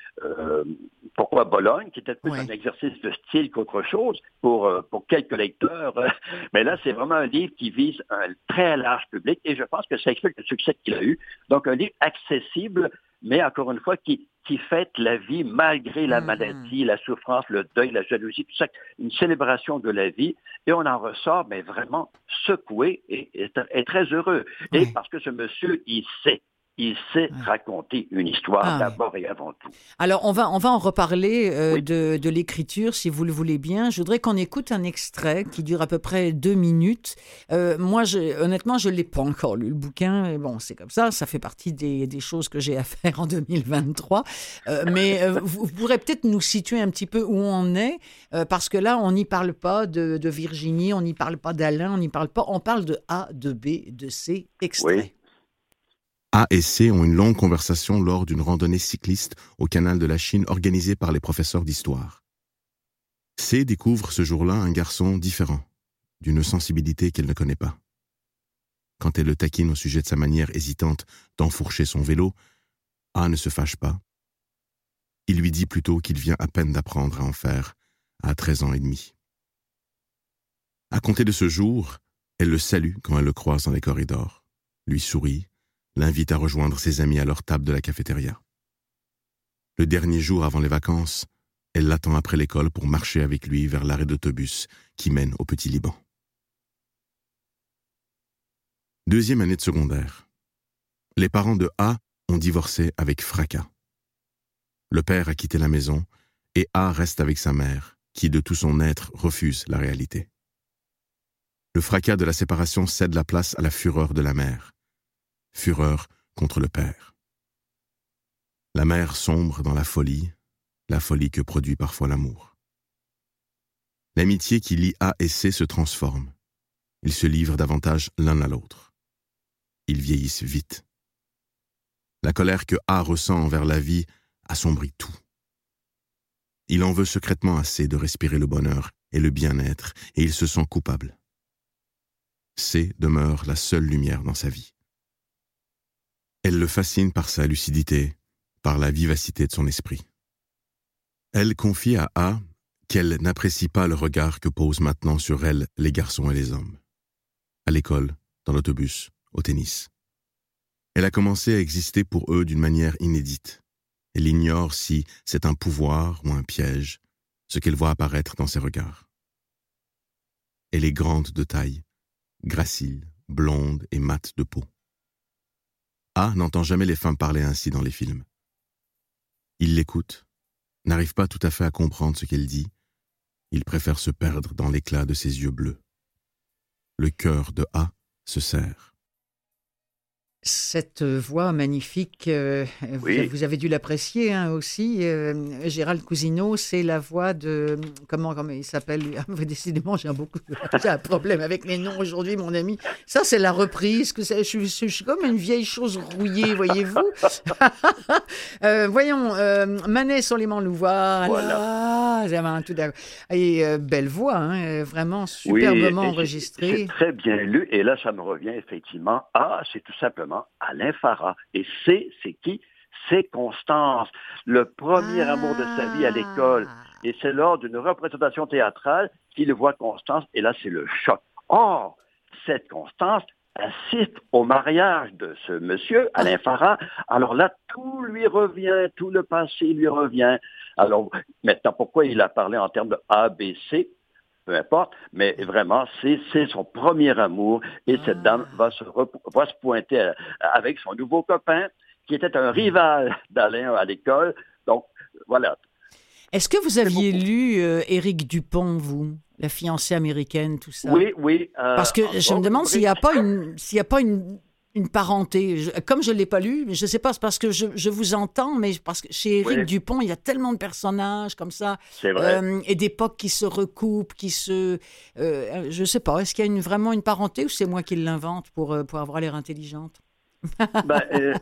pourquoi Bologne, qui était plus un exercice de style qu'autre chose pour, euh, pour quelques lecteurs. Mais là, c'est vraiment un livre qui vise un très large public et je pense que ça explique le succès qu'il a eu. Donc, un livre accessible, mais encore une fois, qui, qui fête la vie malgré la mm-hmm. maladie, la souffrance, le deuil, la jalousie, tout ça, une célébration de la vie. Et on en ressort, mais vraiment secoué et, et, très heureux. Et parce que ce monsieur, il sait il sait raconter une histoire ah, d'abord et avant tout. Alors, on va, on va en reparler euh, de, de l'écriture, si vous le voulez bien. Je voudrais qu'on écoute un extrait qui dure à peu près deux minutes. Euh, moi, je, honnêtement, je ne l'ai pas encore lu, le bouquin. Bon, c'est comme ça, ça fait partie des, des choses que j'ai à faire en 2023. Euh, mais vous, pourrez peut-être nous situer un petit peu où on est, parce que là, on n'y parle pas de, de Virginie, on n'y parle pas d'Alain, on n'y parle pas, on parle de A, de B, de C, extrait. A et C ont une longue conversation lors d'une randonnée cycliste au canal de la Chine organisée par les professeurs d'histoire. C découvre ce jour-là un garçon différent, d'une sensibilité qu'elle ne connaît pas. Quand elle le taquine au sujet de sa manière hésitante d'enfourcher son vélo, A ne se fâche pas. Il lui dit plutôt qu'il vient à peine d'apprendre à en faire, à 13 ans et demi. À compter de ce jour, elle le salue quand elle le croise dans les corridors, lui sourit, l'invite à rejoindre ses amis à leur table de la cafétéria. Le dernier jour avant les vacances, elle l'attend après l'école pour marcher avec lui vers l'arrêt d'autobus qui mène au Petit Liban. Deuxième année de secondaire. Les parents de A ont divorcé avec fracas. Le père a quitté la maison et A reste avec sa mère, qui de tout son être refuse la réalité. Le fracas de la séparation cède la place à la fureur de la mère. Fureur contre le père. La mère sombre dans la folie, la folie que produit parfois l'amour. L'amitié qui lie A et C se transforme. Ils se livrent davantage l'un à l'autre ils vieillissent vite. La colère que A ressent envers la vie assombrit tout. Il en veut secrètement assez de respirer le bonheur et le bien-être, et il se sent coupable. C demeure la seule lumière dans sa vie. Elle le fascine par sa lucidité, par la vivacité de son esprit. Elle confie à A qu'elle n'apprécie pas le regard que posent maintenant sur elle les garçons et les hommes. À l'école, dans l'autobus, au tennis. Elle a commencé à exister pour eux d'une manière inédite. Elle ignore si c'est un pouvoir ou un piège, ce qu'elle voit apparaître dans ses regards. Elle est grande de taille, gracile, blonde et mate de peau. A n'entend jamais les femmes parler ainsi dans les films. Il l'écoute, n'arrive pas tout à fait à comprendre ce qu'elle dit, il préfère se perdre dans l'éclat de ses yeux bleus. Le cœur de A se serre. Cette voix magnifique, euh, vous, avez dû l'apprécier hein, aussi. Euh, Gérald Cousineau, c'est la voix de. Comment, comment il s'appelle Décidément, j'ai un, beaucoup, un problème avec les noms aujourd'hui, mon ami. Ça, c'est la reprise. Que je, je, suis comme une vieille chose rouillée, voyez-vous? euh, voyons, Manet Soleiman Louvois. Voilà. Un tout Et belle voix, hein, vraiment superbement enregistrée. C'est très bien lu. Et là, ça me revient effectivement. Ah, c'est tout simplement Alain Farah. Et c'est, c'est qui? C'est Constance, le premier amour de sa vie à l'école. Ah. Et c'est lors d'une représentation théâtrale qu'il voit Constance, et là, c'est le choc. Or, cette Constance assiste au mariage de ce monsieur, Alain Farah. Alors là, tout lui revient, tout le passé lui revient. Alors, maintenant, pourquoi il a parlé en termes de ABC peu importe, mais vraiment, c'est son premier amour et cette ah. dame va se, va se pointer euh, avec son nouveau copain qui était un rival d'Alain à l'école. Donc, voilà. Est-ce que vous aviez lu euh, Éric Dupont, vous la fiancée américaine, tout ça? Oui, oui. Euh, Parce que je me demande s'il n'y a pas une, s'il a pas une une parenté. comme je ne l'ai pas lu, je ne sais pas, c'est parce que je, vous entends, mais parce que chez Éric Dupont, il y a tellement de personnages comme ça. Euh, et d'époques qui se recoupent, qui se. Euh, je ne sais pas, est-ce qu'il y a une, vraiment une parenté ou c'est moi qui l'invente pour, euh, pour avoir l'air intelligente? ben, euh,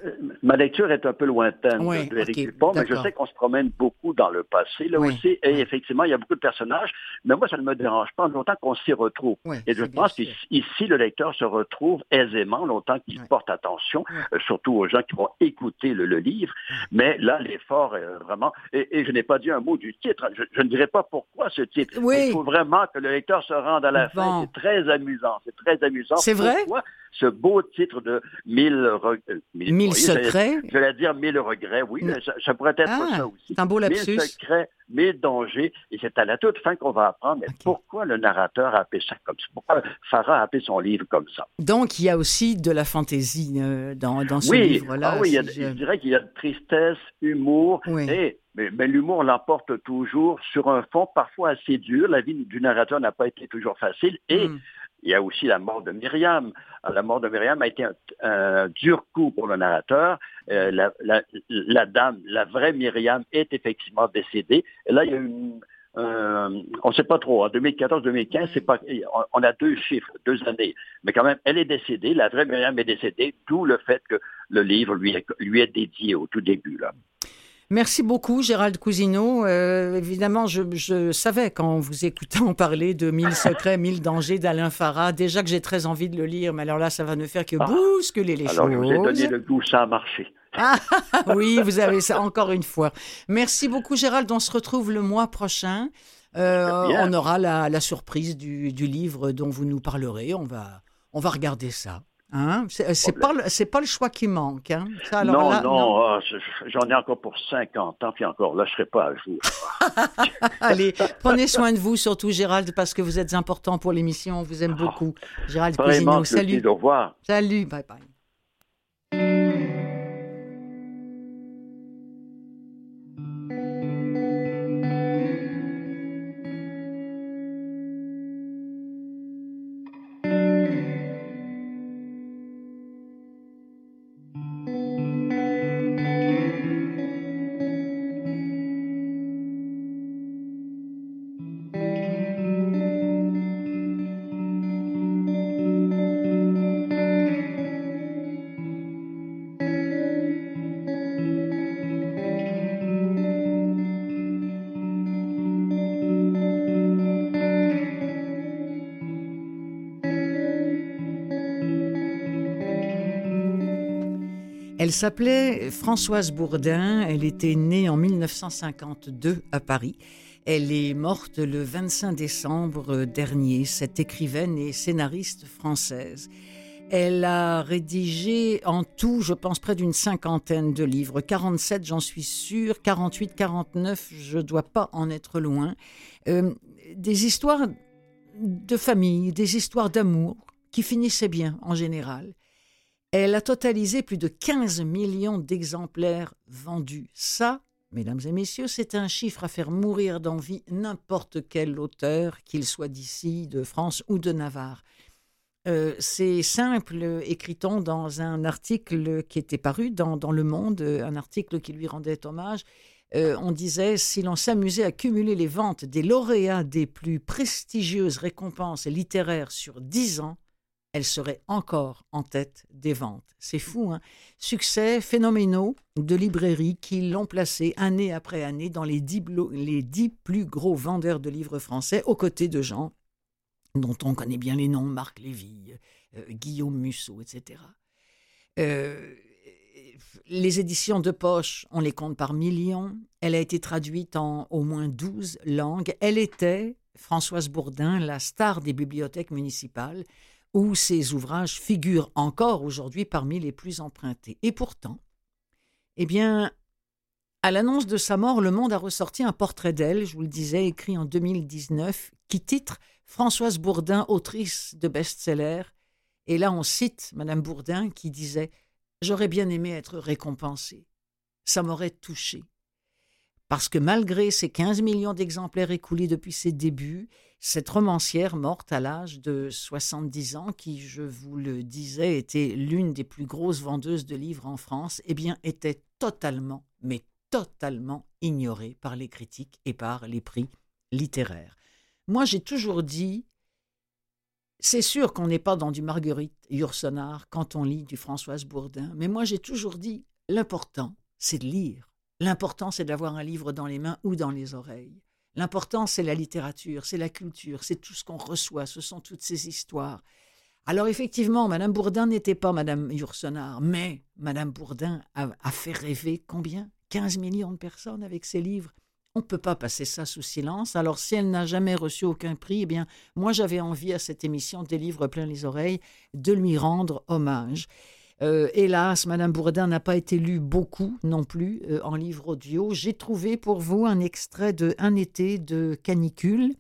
ma lecture est un peu lointaine de Dupont, mais je sais qu'on se promène beaucoup dans le passé, là aussi, et effectivement, il y a beaucoup de personnages, mais moi, ça ne me dérange pas longtemps qu'on s'y retrouve. et je pense qu'ici, le lecteur se retrouve aisément, longtemps qu'il porte attention, euh, surtout aux gens qui vont écouter le, livre, mais là, l'effort est vraiment, et, je n'ai pas dit un mot du titre, je, ne dirais pas pourquoi ce titre, il faut vraiment que le lecteur se rende à la fin, c'est très amusant, c'est très amusant. C'est vrai? Ce beau titre de Mille, euh, mille, secrets. Je vais dire Mille regrets, oui, ça, pourrait être ah, ça aussi. C'est un beau lapsus. Mille secrets, mille dangers, et c'est à la toute fin qu'on va apprendre pourquoi le narrateur a appelé ça comme ça, pourquoi Farah a appelé son livre comme ça? Donc il y a aussi de la fantaisie euh, dans, dans ce livre-là. Ah oui, je... dirais qu'il y a de tristesse, humour, et mais, l'humour l'emporte toujours sur un fond parfois assez dur. La vie du narrateur n'a pas été toujours facile et hmm. Il y a aussi la mort de Myriam. La mort de Myriam a été un, dur coup pour le narrateur. Euh, la, dame, la vraie Myriam, est effectivement décédée. Et là, il y a une, on ne sait pas trop, en 2014-2015, c'est pas, on a deux chiffres, deux années, mais quand même, elle est décédée, la vraie Myriam est décédée, d'où le fait que le livre lui est, lui est dédié au tout début. Là. Merci beaucoup, Gérald Cousineau. Euh, évidemment, je, savais quand vous écoutant parler de Mille secrets, mille dangers d'Alain Farah, déjà que j'ai très envie de le lire, mais alors là, ça va ne faire que ah. bousculer les choses. Alors, je vous ai donné le goût, ça a marché. Ah, oui, vous avez ça encore une fois. Merci beaucoup, Gérald. On se retrouve le mois prochain. Euh, on aura la, surprise du, du, livre dont vous nous parlerez. On va, on va regarder ça. Hein? C'est pas, pas le choix qui manque. Hein? non, non, ah, j'en ai encore pour 50 ans, puis encore, là, je serai pas à jour. Allez, prenez soin de vous, surtout Gérald, parce que vous êtes important pour l'émission. On vous aime ah, beaucoup. Gérald Cousineau, salut. Au revoir. Salut, bye bye. Elle s'appelait Françoise Bourdin, elle était née en 1952 à Paris. Elle est morte le 25 décembre dernier, cette écrivaine et scénariste française. Elle a rédigé en tout, je pense, près d'une cinquantaine de livres, 47 j'en suis sûre, 48, 49, je ne dois pas en être loin. Euh, des histoires de famille, des histoires d'amour qui finissaient bien en général. Elle a totalisé plus de 15 millions d'exemplaires vendus. Ça, mesdames et messieurs, c'est un chiffre à faire mourir d'envie n'importe quel auteur, qu'il soit d'ici, de France ou de Navarre. Euh, c'est simple, écrit-on dans un article qui était paru dans, Le Monde, un article qui lui rendait hommage. Euh, on disait si l'on s'amusait à cumuler les ventes des lauréats des plus prestigieuses récompenses littéraires sur dix ans, elle serait encore en tête des ventes. C'est fou, hein Succès phénoménaux de librairies qui l'ont placée année après année dans les dix, plus gros vendeurs de livres français, aux côtés de gens dont on connaît bien les noms, Marc Lévy, euh, Guillaume Musso, etc. Euh, les éditions de poche, on les compte par millions. Elle a été traduite en au moins douze langues. Elle était, Françoise Bourdin, la star des bibliothèques municipales où ses ouvrages figurent encore aujourd'hui parmi les plus empruntés. Et pourtant, eh bien, à l'annonce de sa mort, Le Monde a ressorti un portrait d'elle, je vous le disais, écrit en 2019, qui titre Françoise Bourdin, autrice de best-seller. Et là, on cite Madame Bourdin qui disait J'aurais bien aimé être récompensée. Ça m'aurait touchée. Parce que malgré ses 15 millions d'exemplaires écoulés depuis ses débuts, cette romancière morte à l'âge de 70 ans, qui, je vous le disais, était l'une des plus grosses vendeuses de livres en France, eh bien, était totalement, mais totalement ignorée par les critiques et par les prix littéraires. Moi, j'ai toujours dit, c'est sûr qu'on n'est pas dans du Marguerite Yourcenar quand on lit du Françoise Bourdin, mais moi, j'ai toujours dit, l'important, c'est de lire. L'important, c'est d'avoir un livre dans les mains ou dans les oreilles. L'important, c'est la littérature, c'est la culture, c'est tout ce qu'on reçoit, ce sont toutes ces histoires. Alors effectivement, Madame Bourdin n'était pas Madame Yourcenar, mais Madame Bourdin a, fait rêver combien? 15 millions de personnes avec ses livres. On ne peut pas passer ça sous silence. Alors si elle n'a jamais reçu aucun prix, eh bien moi j'avais envie à cette émission des livres plein les oreilles de lui rendre hommage. Euh, hélas, Madame Bourdin n'a pas été lue beaucoup non plus euh, en livre audio. J'ai trouvé pour vous un extrait de Un été de canicule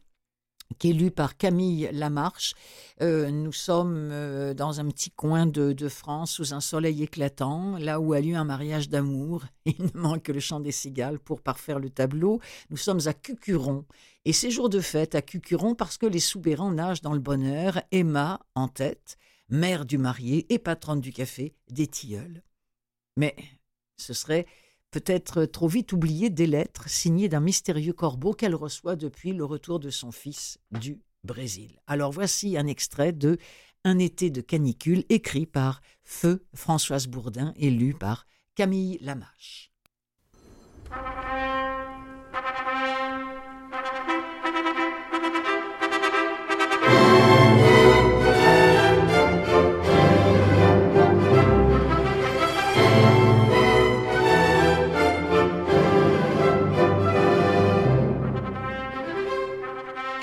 qui est lu par Camille Lamarche. Euh, nous sommes dans un petit coin de, France sous un soleil éclatant, là où a lieu un mariage d'amour. Il ne manque que le chant des cigales pour parfaire le tableau. Nous sommes à Cucuron. Et c'est jour de fête à Cucuron parce que les soubérants nagent dans le bonheur, Emma en tête mère du marié et patronne du café des tilleuls. Mais ce serait peut-être trop vite oublié des lettres signées d'un mystérieux corbeau qu'elle reçoit depuis le retour de son fils du Brésil. Alors voici un extrait de Un été de canicule écrit par Feu Françoise Bourdin et lu par Camille Lamache.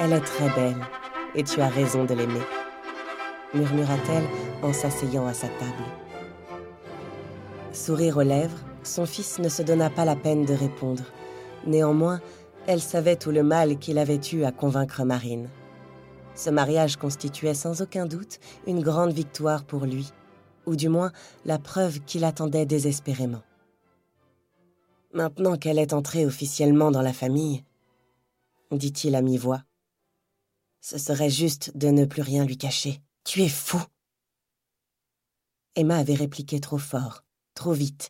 Elle est très belle, et tu as raison de l'aimer, murmura-t-elle en s'asseyant à sa table. Sourire aux lèvres, son fils ne se donna pas la peine de répondre. Néanmoins, elle savait tout le mal qu'il avait eu à convaincre Marine. Ce mariage constituait sans aucun doute une grande victoire pour lui, ou du moins la preuve qu'il attendait désespérément. Maintenant qu'elle est entrée officiellement dans la famille, dit-il à mi-voix, ce serait juste de ne plus rien lui cacher. Tu es fou. Emma avait répliqué trop fort, trop vite,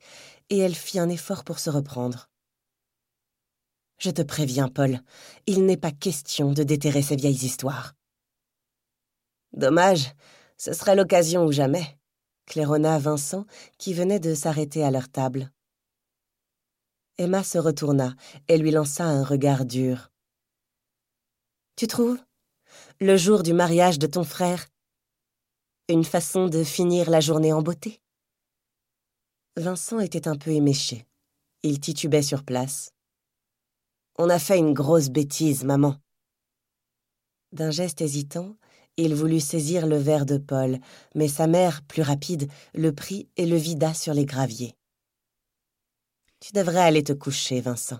et elle fit un effort pour se reprendre. Je te préviens, Paul, il n'est pas question de déterrer ces vieilles histoires. Dommage, ce serait l'occasion ou jamais, claironna Vincent, qui venait de s'arrêter à leur table. Emma se retourna et lui lança un regard dur. Tu trouves Le jour du mariage de ton frère Une façon de finir la journée en beauté Vincent était un peu éméché. Il titubait sur place. On a fait une grosse bêtise, maman. D'un geste hésitant, il voulut saisir le verre de Paul, mais sa mère, plus rapide, le prit et le vida sur les graviers. Tu devrais aller te coucher, Vincent.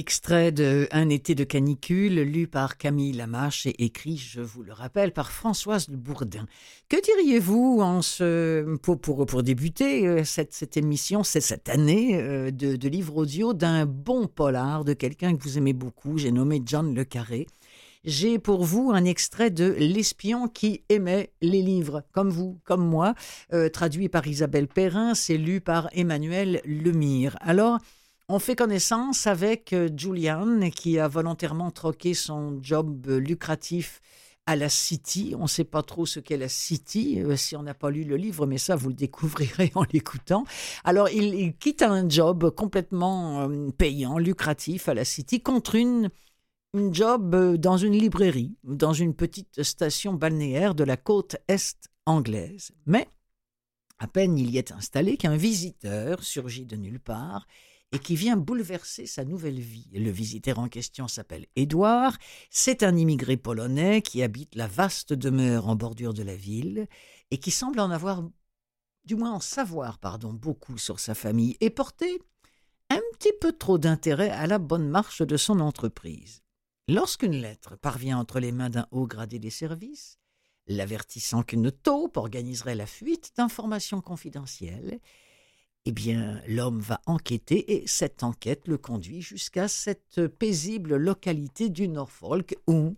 Extrait de Un été de canicule, lu par Camille Lamache et écrit, je vous le rappelle, par Françoise Bourdin. Que diriez-vous en ce, pour, pour, débuter euh, cette, émission, cette année euh, de, de livre audio d'un bon polar, de quelqu'un que vous aimez beaucoup, j'ai nommé John Le Carré. J'ai pour vous un extrait de L'espion qui aimait les livres, comme vous, comme moi, euh, traduit par Isabelle Perrin, c'est lu par Emmanuel Lemire. Alors, on fait connaissance avec euh, Julian, qui a volontairement troqué son job euh, lucratif à la City. On ne sait pas trop ce qu'est la City, euh, si on n'a pas lu le livre, mais ça, vous le découvrirez en l'écoutant. Alors, il, quitte un job complètement payant, lucratif à la City, contre une job dans une librairie, dans une petite station balnéaire de la côte est anglaise. Mais, à peine il y est installé qu'un visiteur surgit de nulle part et qui vient bouleverser sa nouvelle vie. Le visiteur en question s'appelle Édouard, c'est un immigré polonais qui habite la vaste demeure en bordure de la ville et qui semble en avoir, du moins en savoir, pardon, beaucoup sur sa famille et porter un petit peu trop d'intérêt à la bonne marche de son entreprise. Lorsqu'une lettre parvient entre les mains d'un haut gradé des services, l'avertissant qu'une taupe organiserait la fuite d'informations confidentielles, eh bien, l'homme va enquêter et cette enquête le conduit jusqu'à cette paisible localité du Norfolk où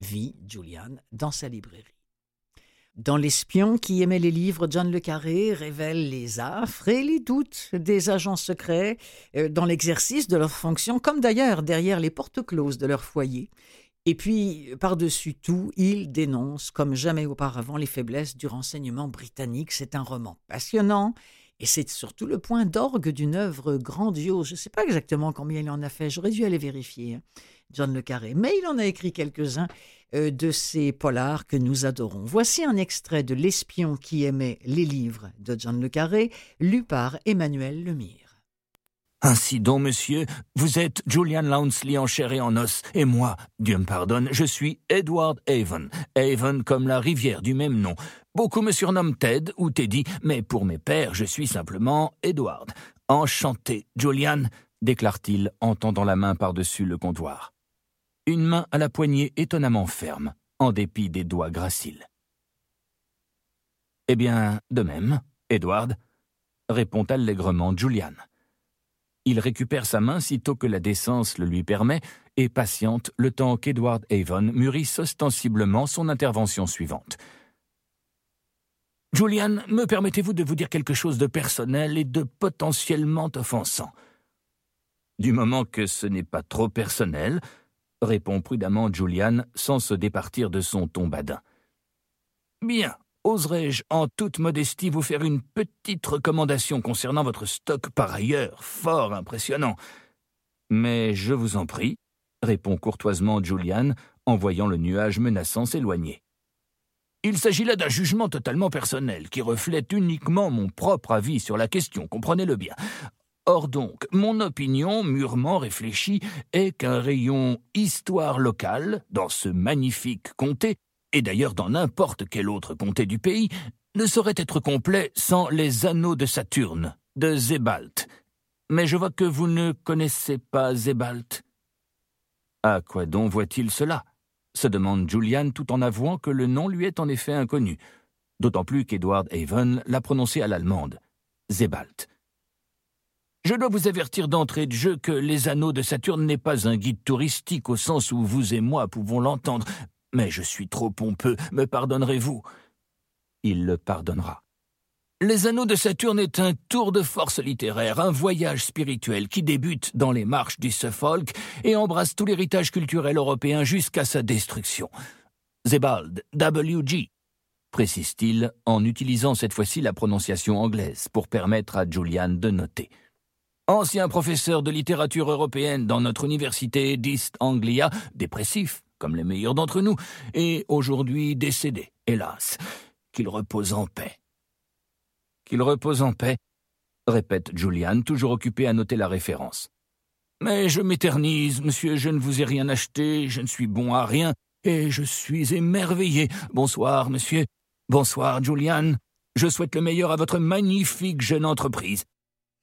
vit Julian dans sa librairie. Dans L'espion qui aimait les livres, John Le Carré révèle les affres et les doutes des agents secrets euh, dans l'exercice de leurs fonctions, comme d'ailleurs derrière les portes closes de leur foyer. Et puis, par-dessus tout, il dénonce, comme jamais auparavant, les faiblesses du renseignement britannique. C'est un roman passionnant et c'est surtout le point d'orgue d'une œuvre grandiose. Je ne sais pas exactement combien il en a fait, j'aurais dû aller vérifier, hein, John Le Carré. Mais il en a écrit quelques-uns euh, de ces polars que nous adorons. Voici un extrait de L'espion qui aimait les livres de John Le Carré, lu par Emmanuel Lemire. Ainsi donc, monsieur, vous êtes Julian Lownsley en chair et en os, et moi, Dieu me pardonne, je suis Edward Avon. Avon comme la rivière du même nom. Beaucoup me surnomment Ted ou Teddy, mais pour mes pères, je suis simplement Edward. Enchanté, Julian, déclare-t-il en tendant la main par-dessus le comptoir. Une main à la poignée étonnamment ferme, en dépit des doigts graciles. Eh bien, de même, Edward, répond allègrement Julian. Il récupère sa main sitôt que la décence le lui permet et patiente le temps qu'Edward Avon mûrisse ostensiblement son intervention suivante. Julian, me permettez-vous de vous dire quelque chose de personnel et de potentiellement offensant? Du moment que ce n'est pas trop personnel, répond prudemment Julian sans se départir de son ton badin. Bien, oserais-je en toute modestie vous faire une petite recommandation concernant votre stock par ailleurs? Fort impressionnant Mais je vous en prie, répond courtoisement Julian en voyant le nuage menaçant s'éloigner. Il s'agit là d'un jugement totalement personnel qui reflète uniquement mon propre avis sur la question, comprenez-le bien. Or donc, mon opinion, mûrement réfléchie, est qu'un rayon histoire locale, dans ce magnifique comté, et d'ailleurs dans n'importe quel autre comté du pays, ne saurait être complet sans les anneaux de Saturne, de Zébalt. Mais je vois que vous ne connaissez pas Zébalt. À quoi donc voit-il cela? se demande Julian tout en avouant que le nom lui est en effet inconnu, d'autant plus qu'Edward Haven l'a prononcé à l'allemande. Zébalt. Je dois vous avertir d'entrée de jeu que Les Anneaux de Saturne n'est pas un guide touristique au sens où vous et moi pouvons l'entendre, mais je suis trop pompeux, me pardonnerez-vous? Il le pardonnera. Les Anneaux de Saturne est un tour de force littéraire, un voyage spirituel qui débute dans les marches du Suffolk et embrasse tout l'héritage culturel européen jusqu'à sa destruction. Zebald, W.G., précise-t-il en utilisant cette fois-ci la prononciation anglaise pour permettre à Julian de noter ancien professeur de littérature européenne dans notre université d'East Anglia, dépressif, comme les meilleurs d'entre nous, et aujourd'hui décédé, hélas. Qu'il repose en paix. Qu'il repose en paix, répète Julian, toujours occupé à noter la référence. Mais je m'éternise, monsieur, je ne vous ai rien acheté, je ne suis bon à rien, et je suis émerveillé. Bonsoir, monsieur. Bonsoir, Julian. Je souhaite le meilleur à votre magnifique jeune entreprise.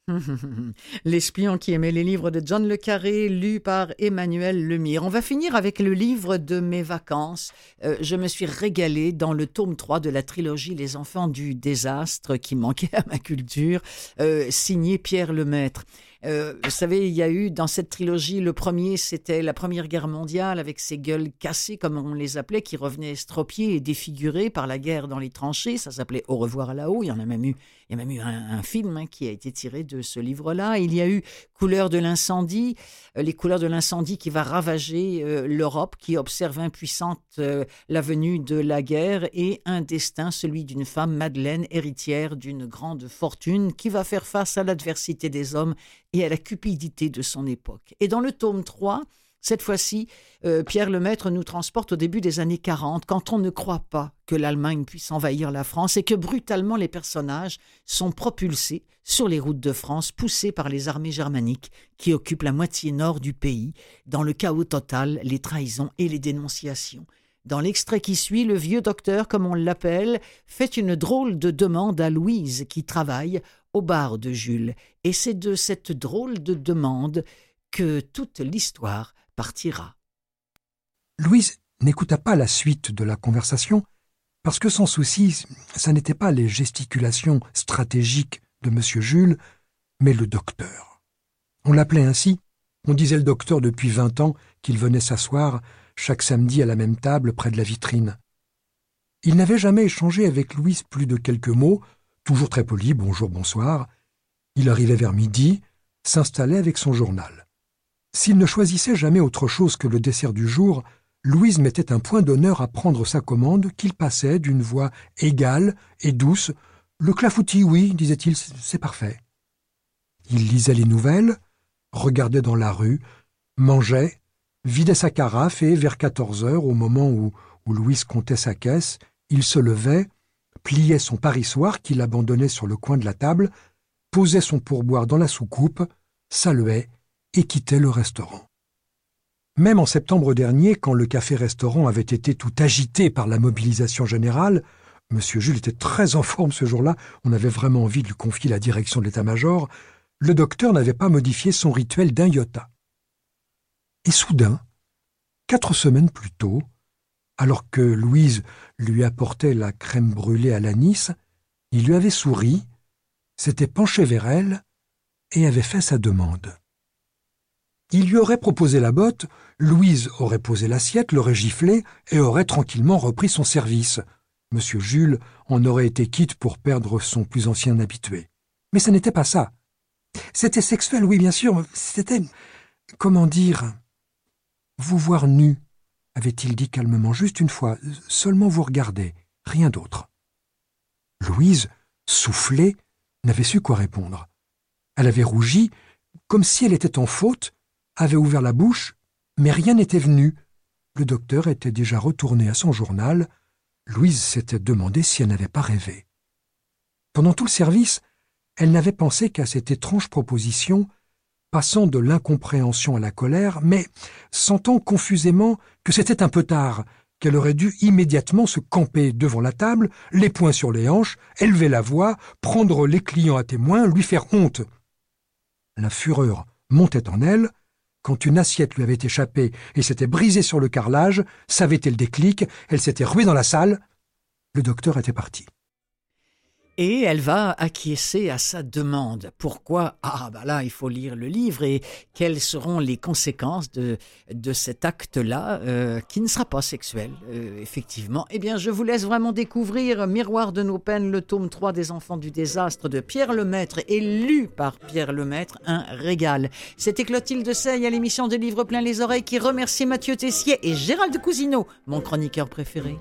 L'espion qui aimait les livres de John Le Carré, lu par Emmanuel Lemire. On va finir avec le livre de mes vacances. Euh, je me suis régalé dans le tome 3 de la trilogie Les enfants du désastre qui manquait à ma culture, euh, signé Pierre Lemaître. Euh, vous savez, il y a eu dans cette trilogie, le premier, c'était la Première Guerre mondiale avec ses gueules cassées, comme on les appelait, qui revenaient estropiées et défigurées par la guerre dans les tranchées. Ça s'appelait Au revoir là-haut. Il y en a même eu, il y a même eu un, film hein, qui a été tiré de ce livre-là. Il y a eu Couleurs de l'incendie, euh, les couleurs de l'incendie qui va ravager euh, l'Europe, qui observe impuissante la venue de la guerre et un destin, celui d'une femme, Madeleine, héritière d'une grande fortune, qui va faire face à l'adversité des hommes et à la cupidité de son époque. Et dans le tome 3, cette fois-ci, euh, Pierre Lemaître nous transporte au début des années 40, quand on ne croit pas que l'Allemagne puisse envahir la France et que brutalement les personnages sont propulsés sur les routes de France, poussés par les armées germaniques qui occupent la moitié nord du pays, dans le chaos total, les trahisons et les dénonciations. Dans l'extrait qui suit, le vieux docteur, comme on l'appelle, fait une drôle de demande à Louise, qui travaille au bar de Jules, et c'est de cette drôle de demande que toute l'histoire partira. Louise n'écouta pas la suite de la conversation, parce que son souci, ça n'était pas les gesticulations stratégiques de M. Jules, mais le docteur. On l'appelait ainsi, on disait le docteur depuis vingt ans qu'il venait s'asseoir chaque samedi à la même table près de la vitrine. Il n'avait jamais échangé avec Louise plus de quelques mots, toujours très poli, bonjour, bonsoir. Il arrivait vers midi, s'installait avec son journal. S'il ne choisissait jamais autre chose que le dessert du jour, Louise mettait un point d'honneur à prendre sa commande qu'il passait d'une voix égale et douce. Le clafoutis, oui, disait-il, c'est parfait. Il lisait les nouvelles, regardait dans la rue, mangeait, vidait sa carafe et, vers quatorze heures, au moment où, où Louise comptait sa caisse, il se levait, pliait son parissoir qu'il abandonnait sur le coin de la table, posait son pourboire dans la soucoupe, saluait et quittait le restaurant. Même en septembre dernier, quand le café-restaurant avait été tout agité par la mobilisation générale, M. Jules était très en forme ce jour-là, on avait vraiment envie de lui confier la direction de l'état-major, le docteur n'avait pas modifié son rituel d'un iota. Et soudain, quatre semaines plus tôt, alors que Louise lui apportait la crème brûlée à l'anis, il lui avait souri, s'était penché vers elle et avait fait sa demande. Il lui aurait proposé la botte, Louise aurait posé l'assiette, l'aurait giflé et aurait tranquillement repris son service. Monsieur Jules en aurait été quitte pour perdre son plus ancien habitué. Mais ce n'était pas ça. C'était sexuel, oui, bien sûr, c'était. Comment dire Vous voir nu, avait-il dit calmement, juste une fois, seulement vous regarder, rien d'autre. Louise, soufflée, n'avait su quoi répondre. Elle avait rougi, comme si elle était en faute, avait ouvert la bouche, mais rien n'était venu. Le docteur était déjà retourné à son journal. Louise s'était demandé si elle n'avait pas rêvé. Pendant tout le service, elle n'avait pensé qu'à cette étrange proposition, passant de l'incompréhension à la colère, mais sentant confusément que c'était un peu tard, qu'elle aurait dû immédiatement se camper devant la table, les poings sur les hanches, élever la voix, prendre les clients à témoin, lui faire honte. La fureur montait en elle, quand une assiette lui avait échappé et s'était brisée sur le carrelage, savait-elle le déclic, elle s'était ruée dans la salle. Le docteur était parti et elle va acquiescer à sa demande. Pourquoi? Ah, bah là, il faut lire le livre et quelles seront les conséquences de, de cet acte-là, euh, qui ne sera pas sexuel, euh, effectivement? Eh bien, je vous laisse vraiment découvrir Miroir de nos peines, le tome 3 des Enfants du désastre de Pierre Lemaître, et lu par Pierre Lemaître, un régal. C'était Clotilde Sey à l'émission des livres plein les oreilles qui remercie Mathieu Tessier et Gérald Cousineau, mon chroniqueur préféré.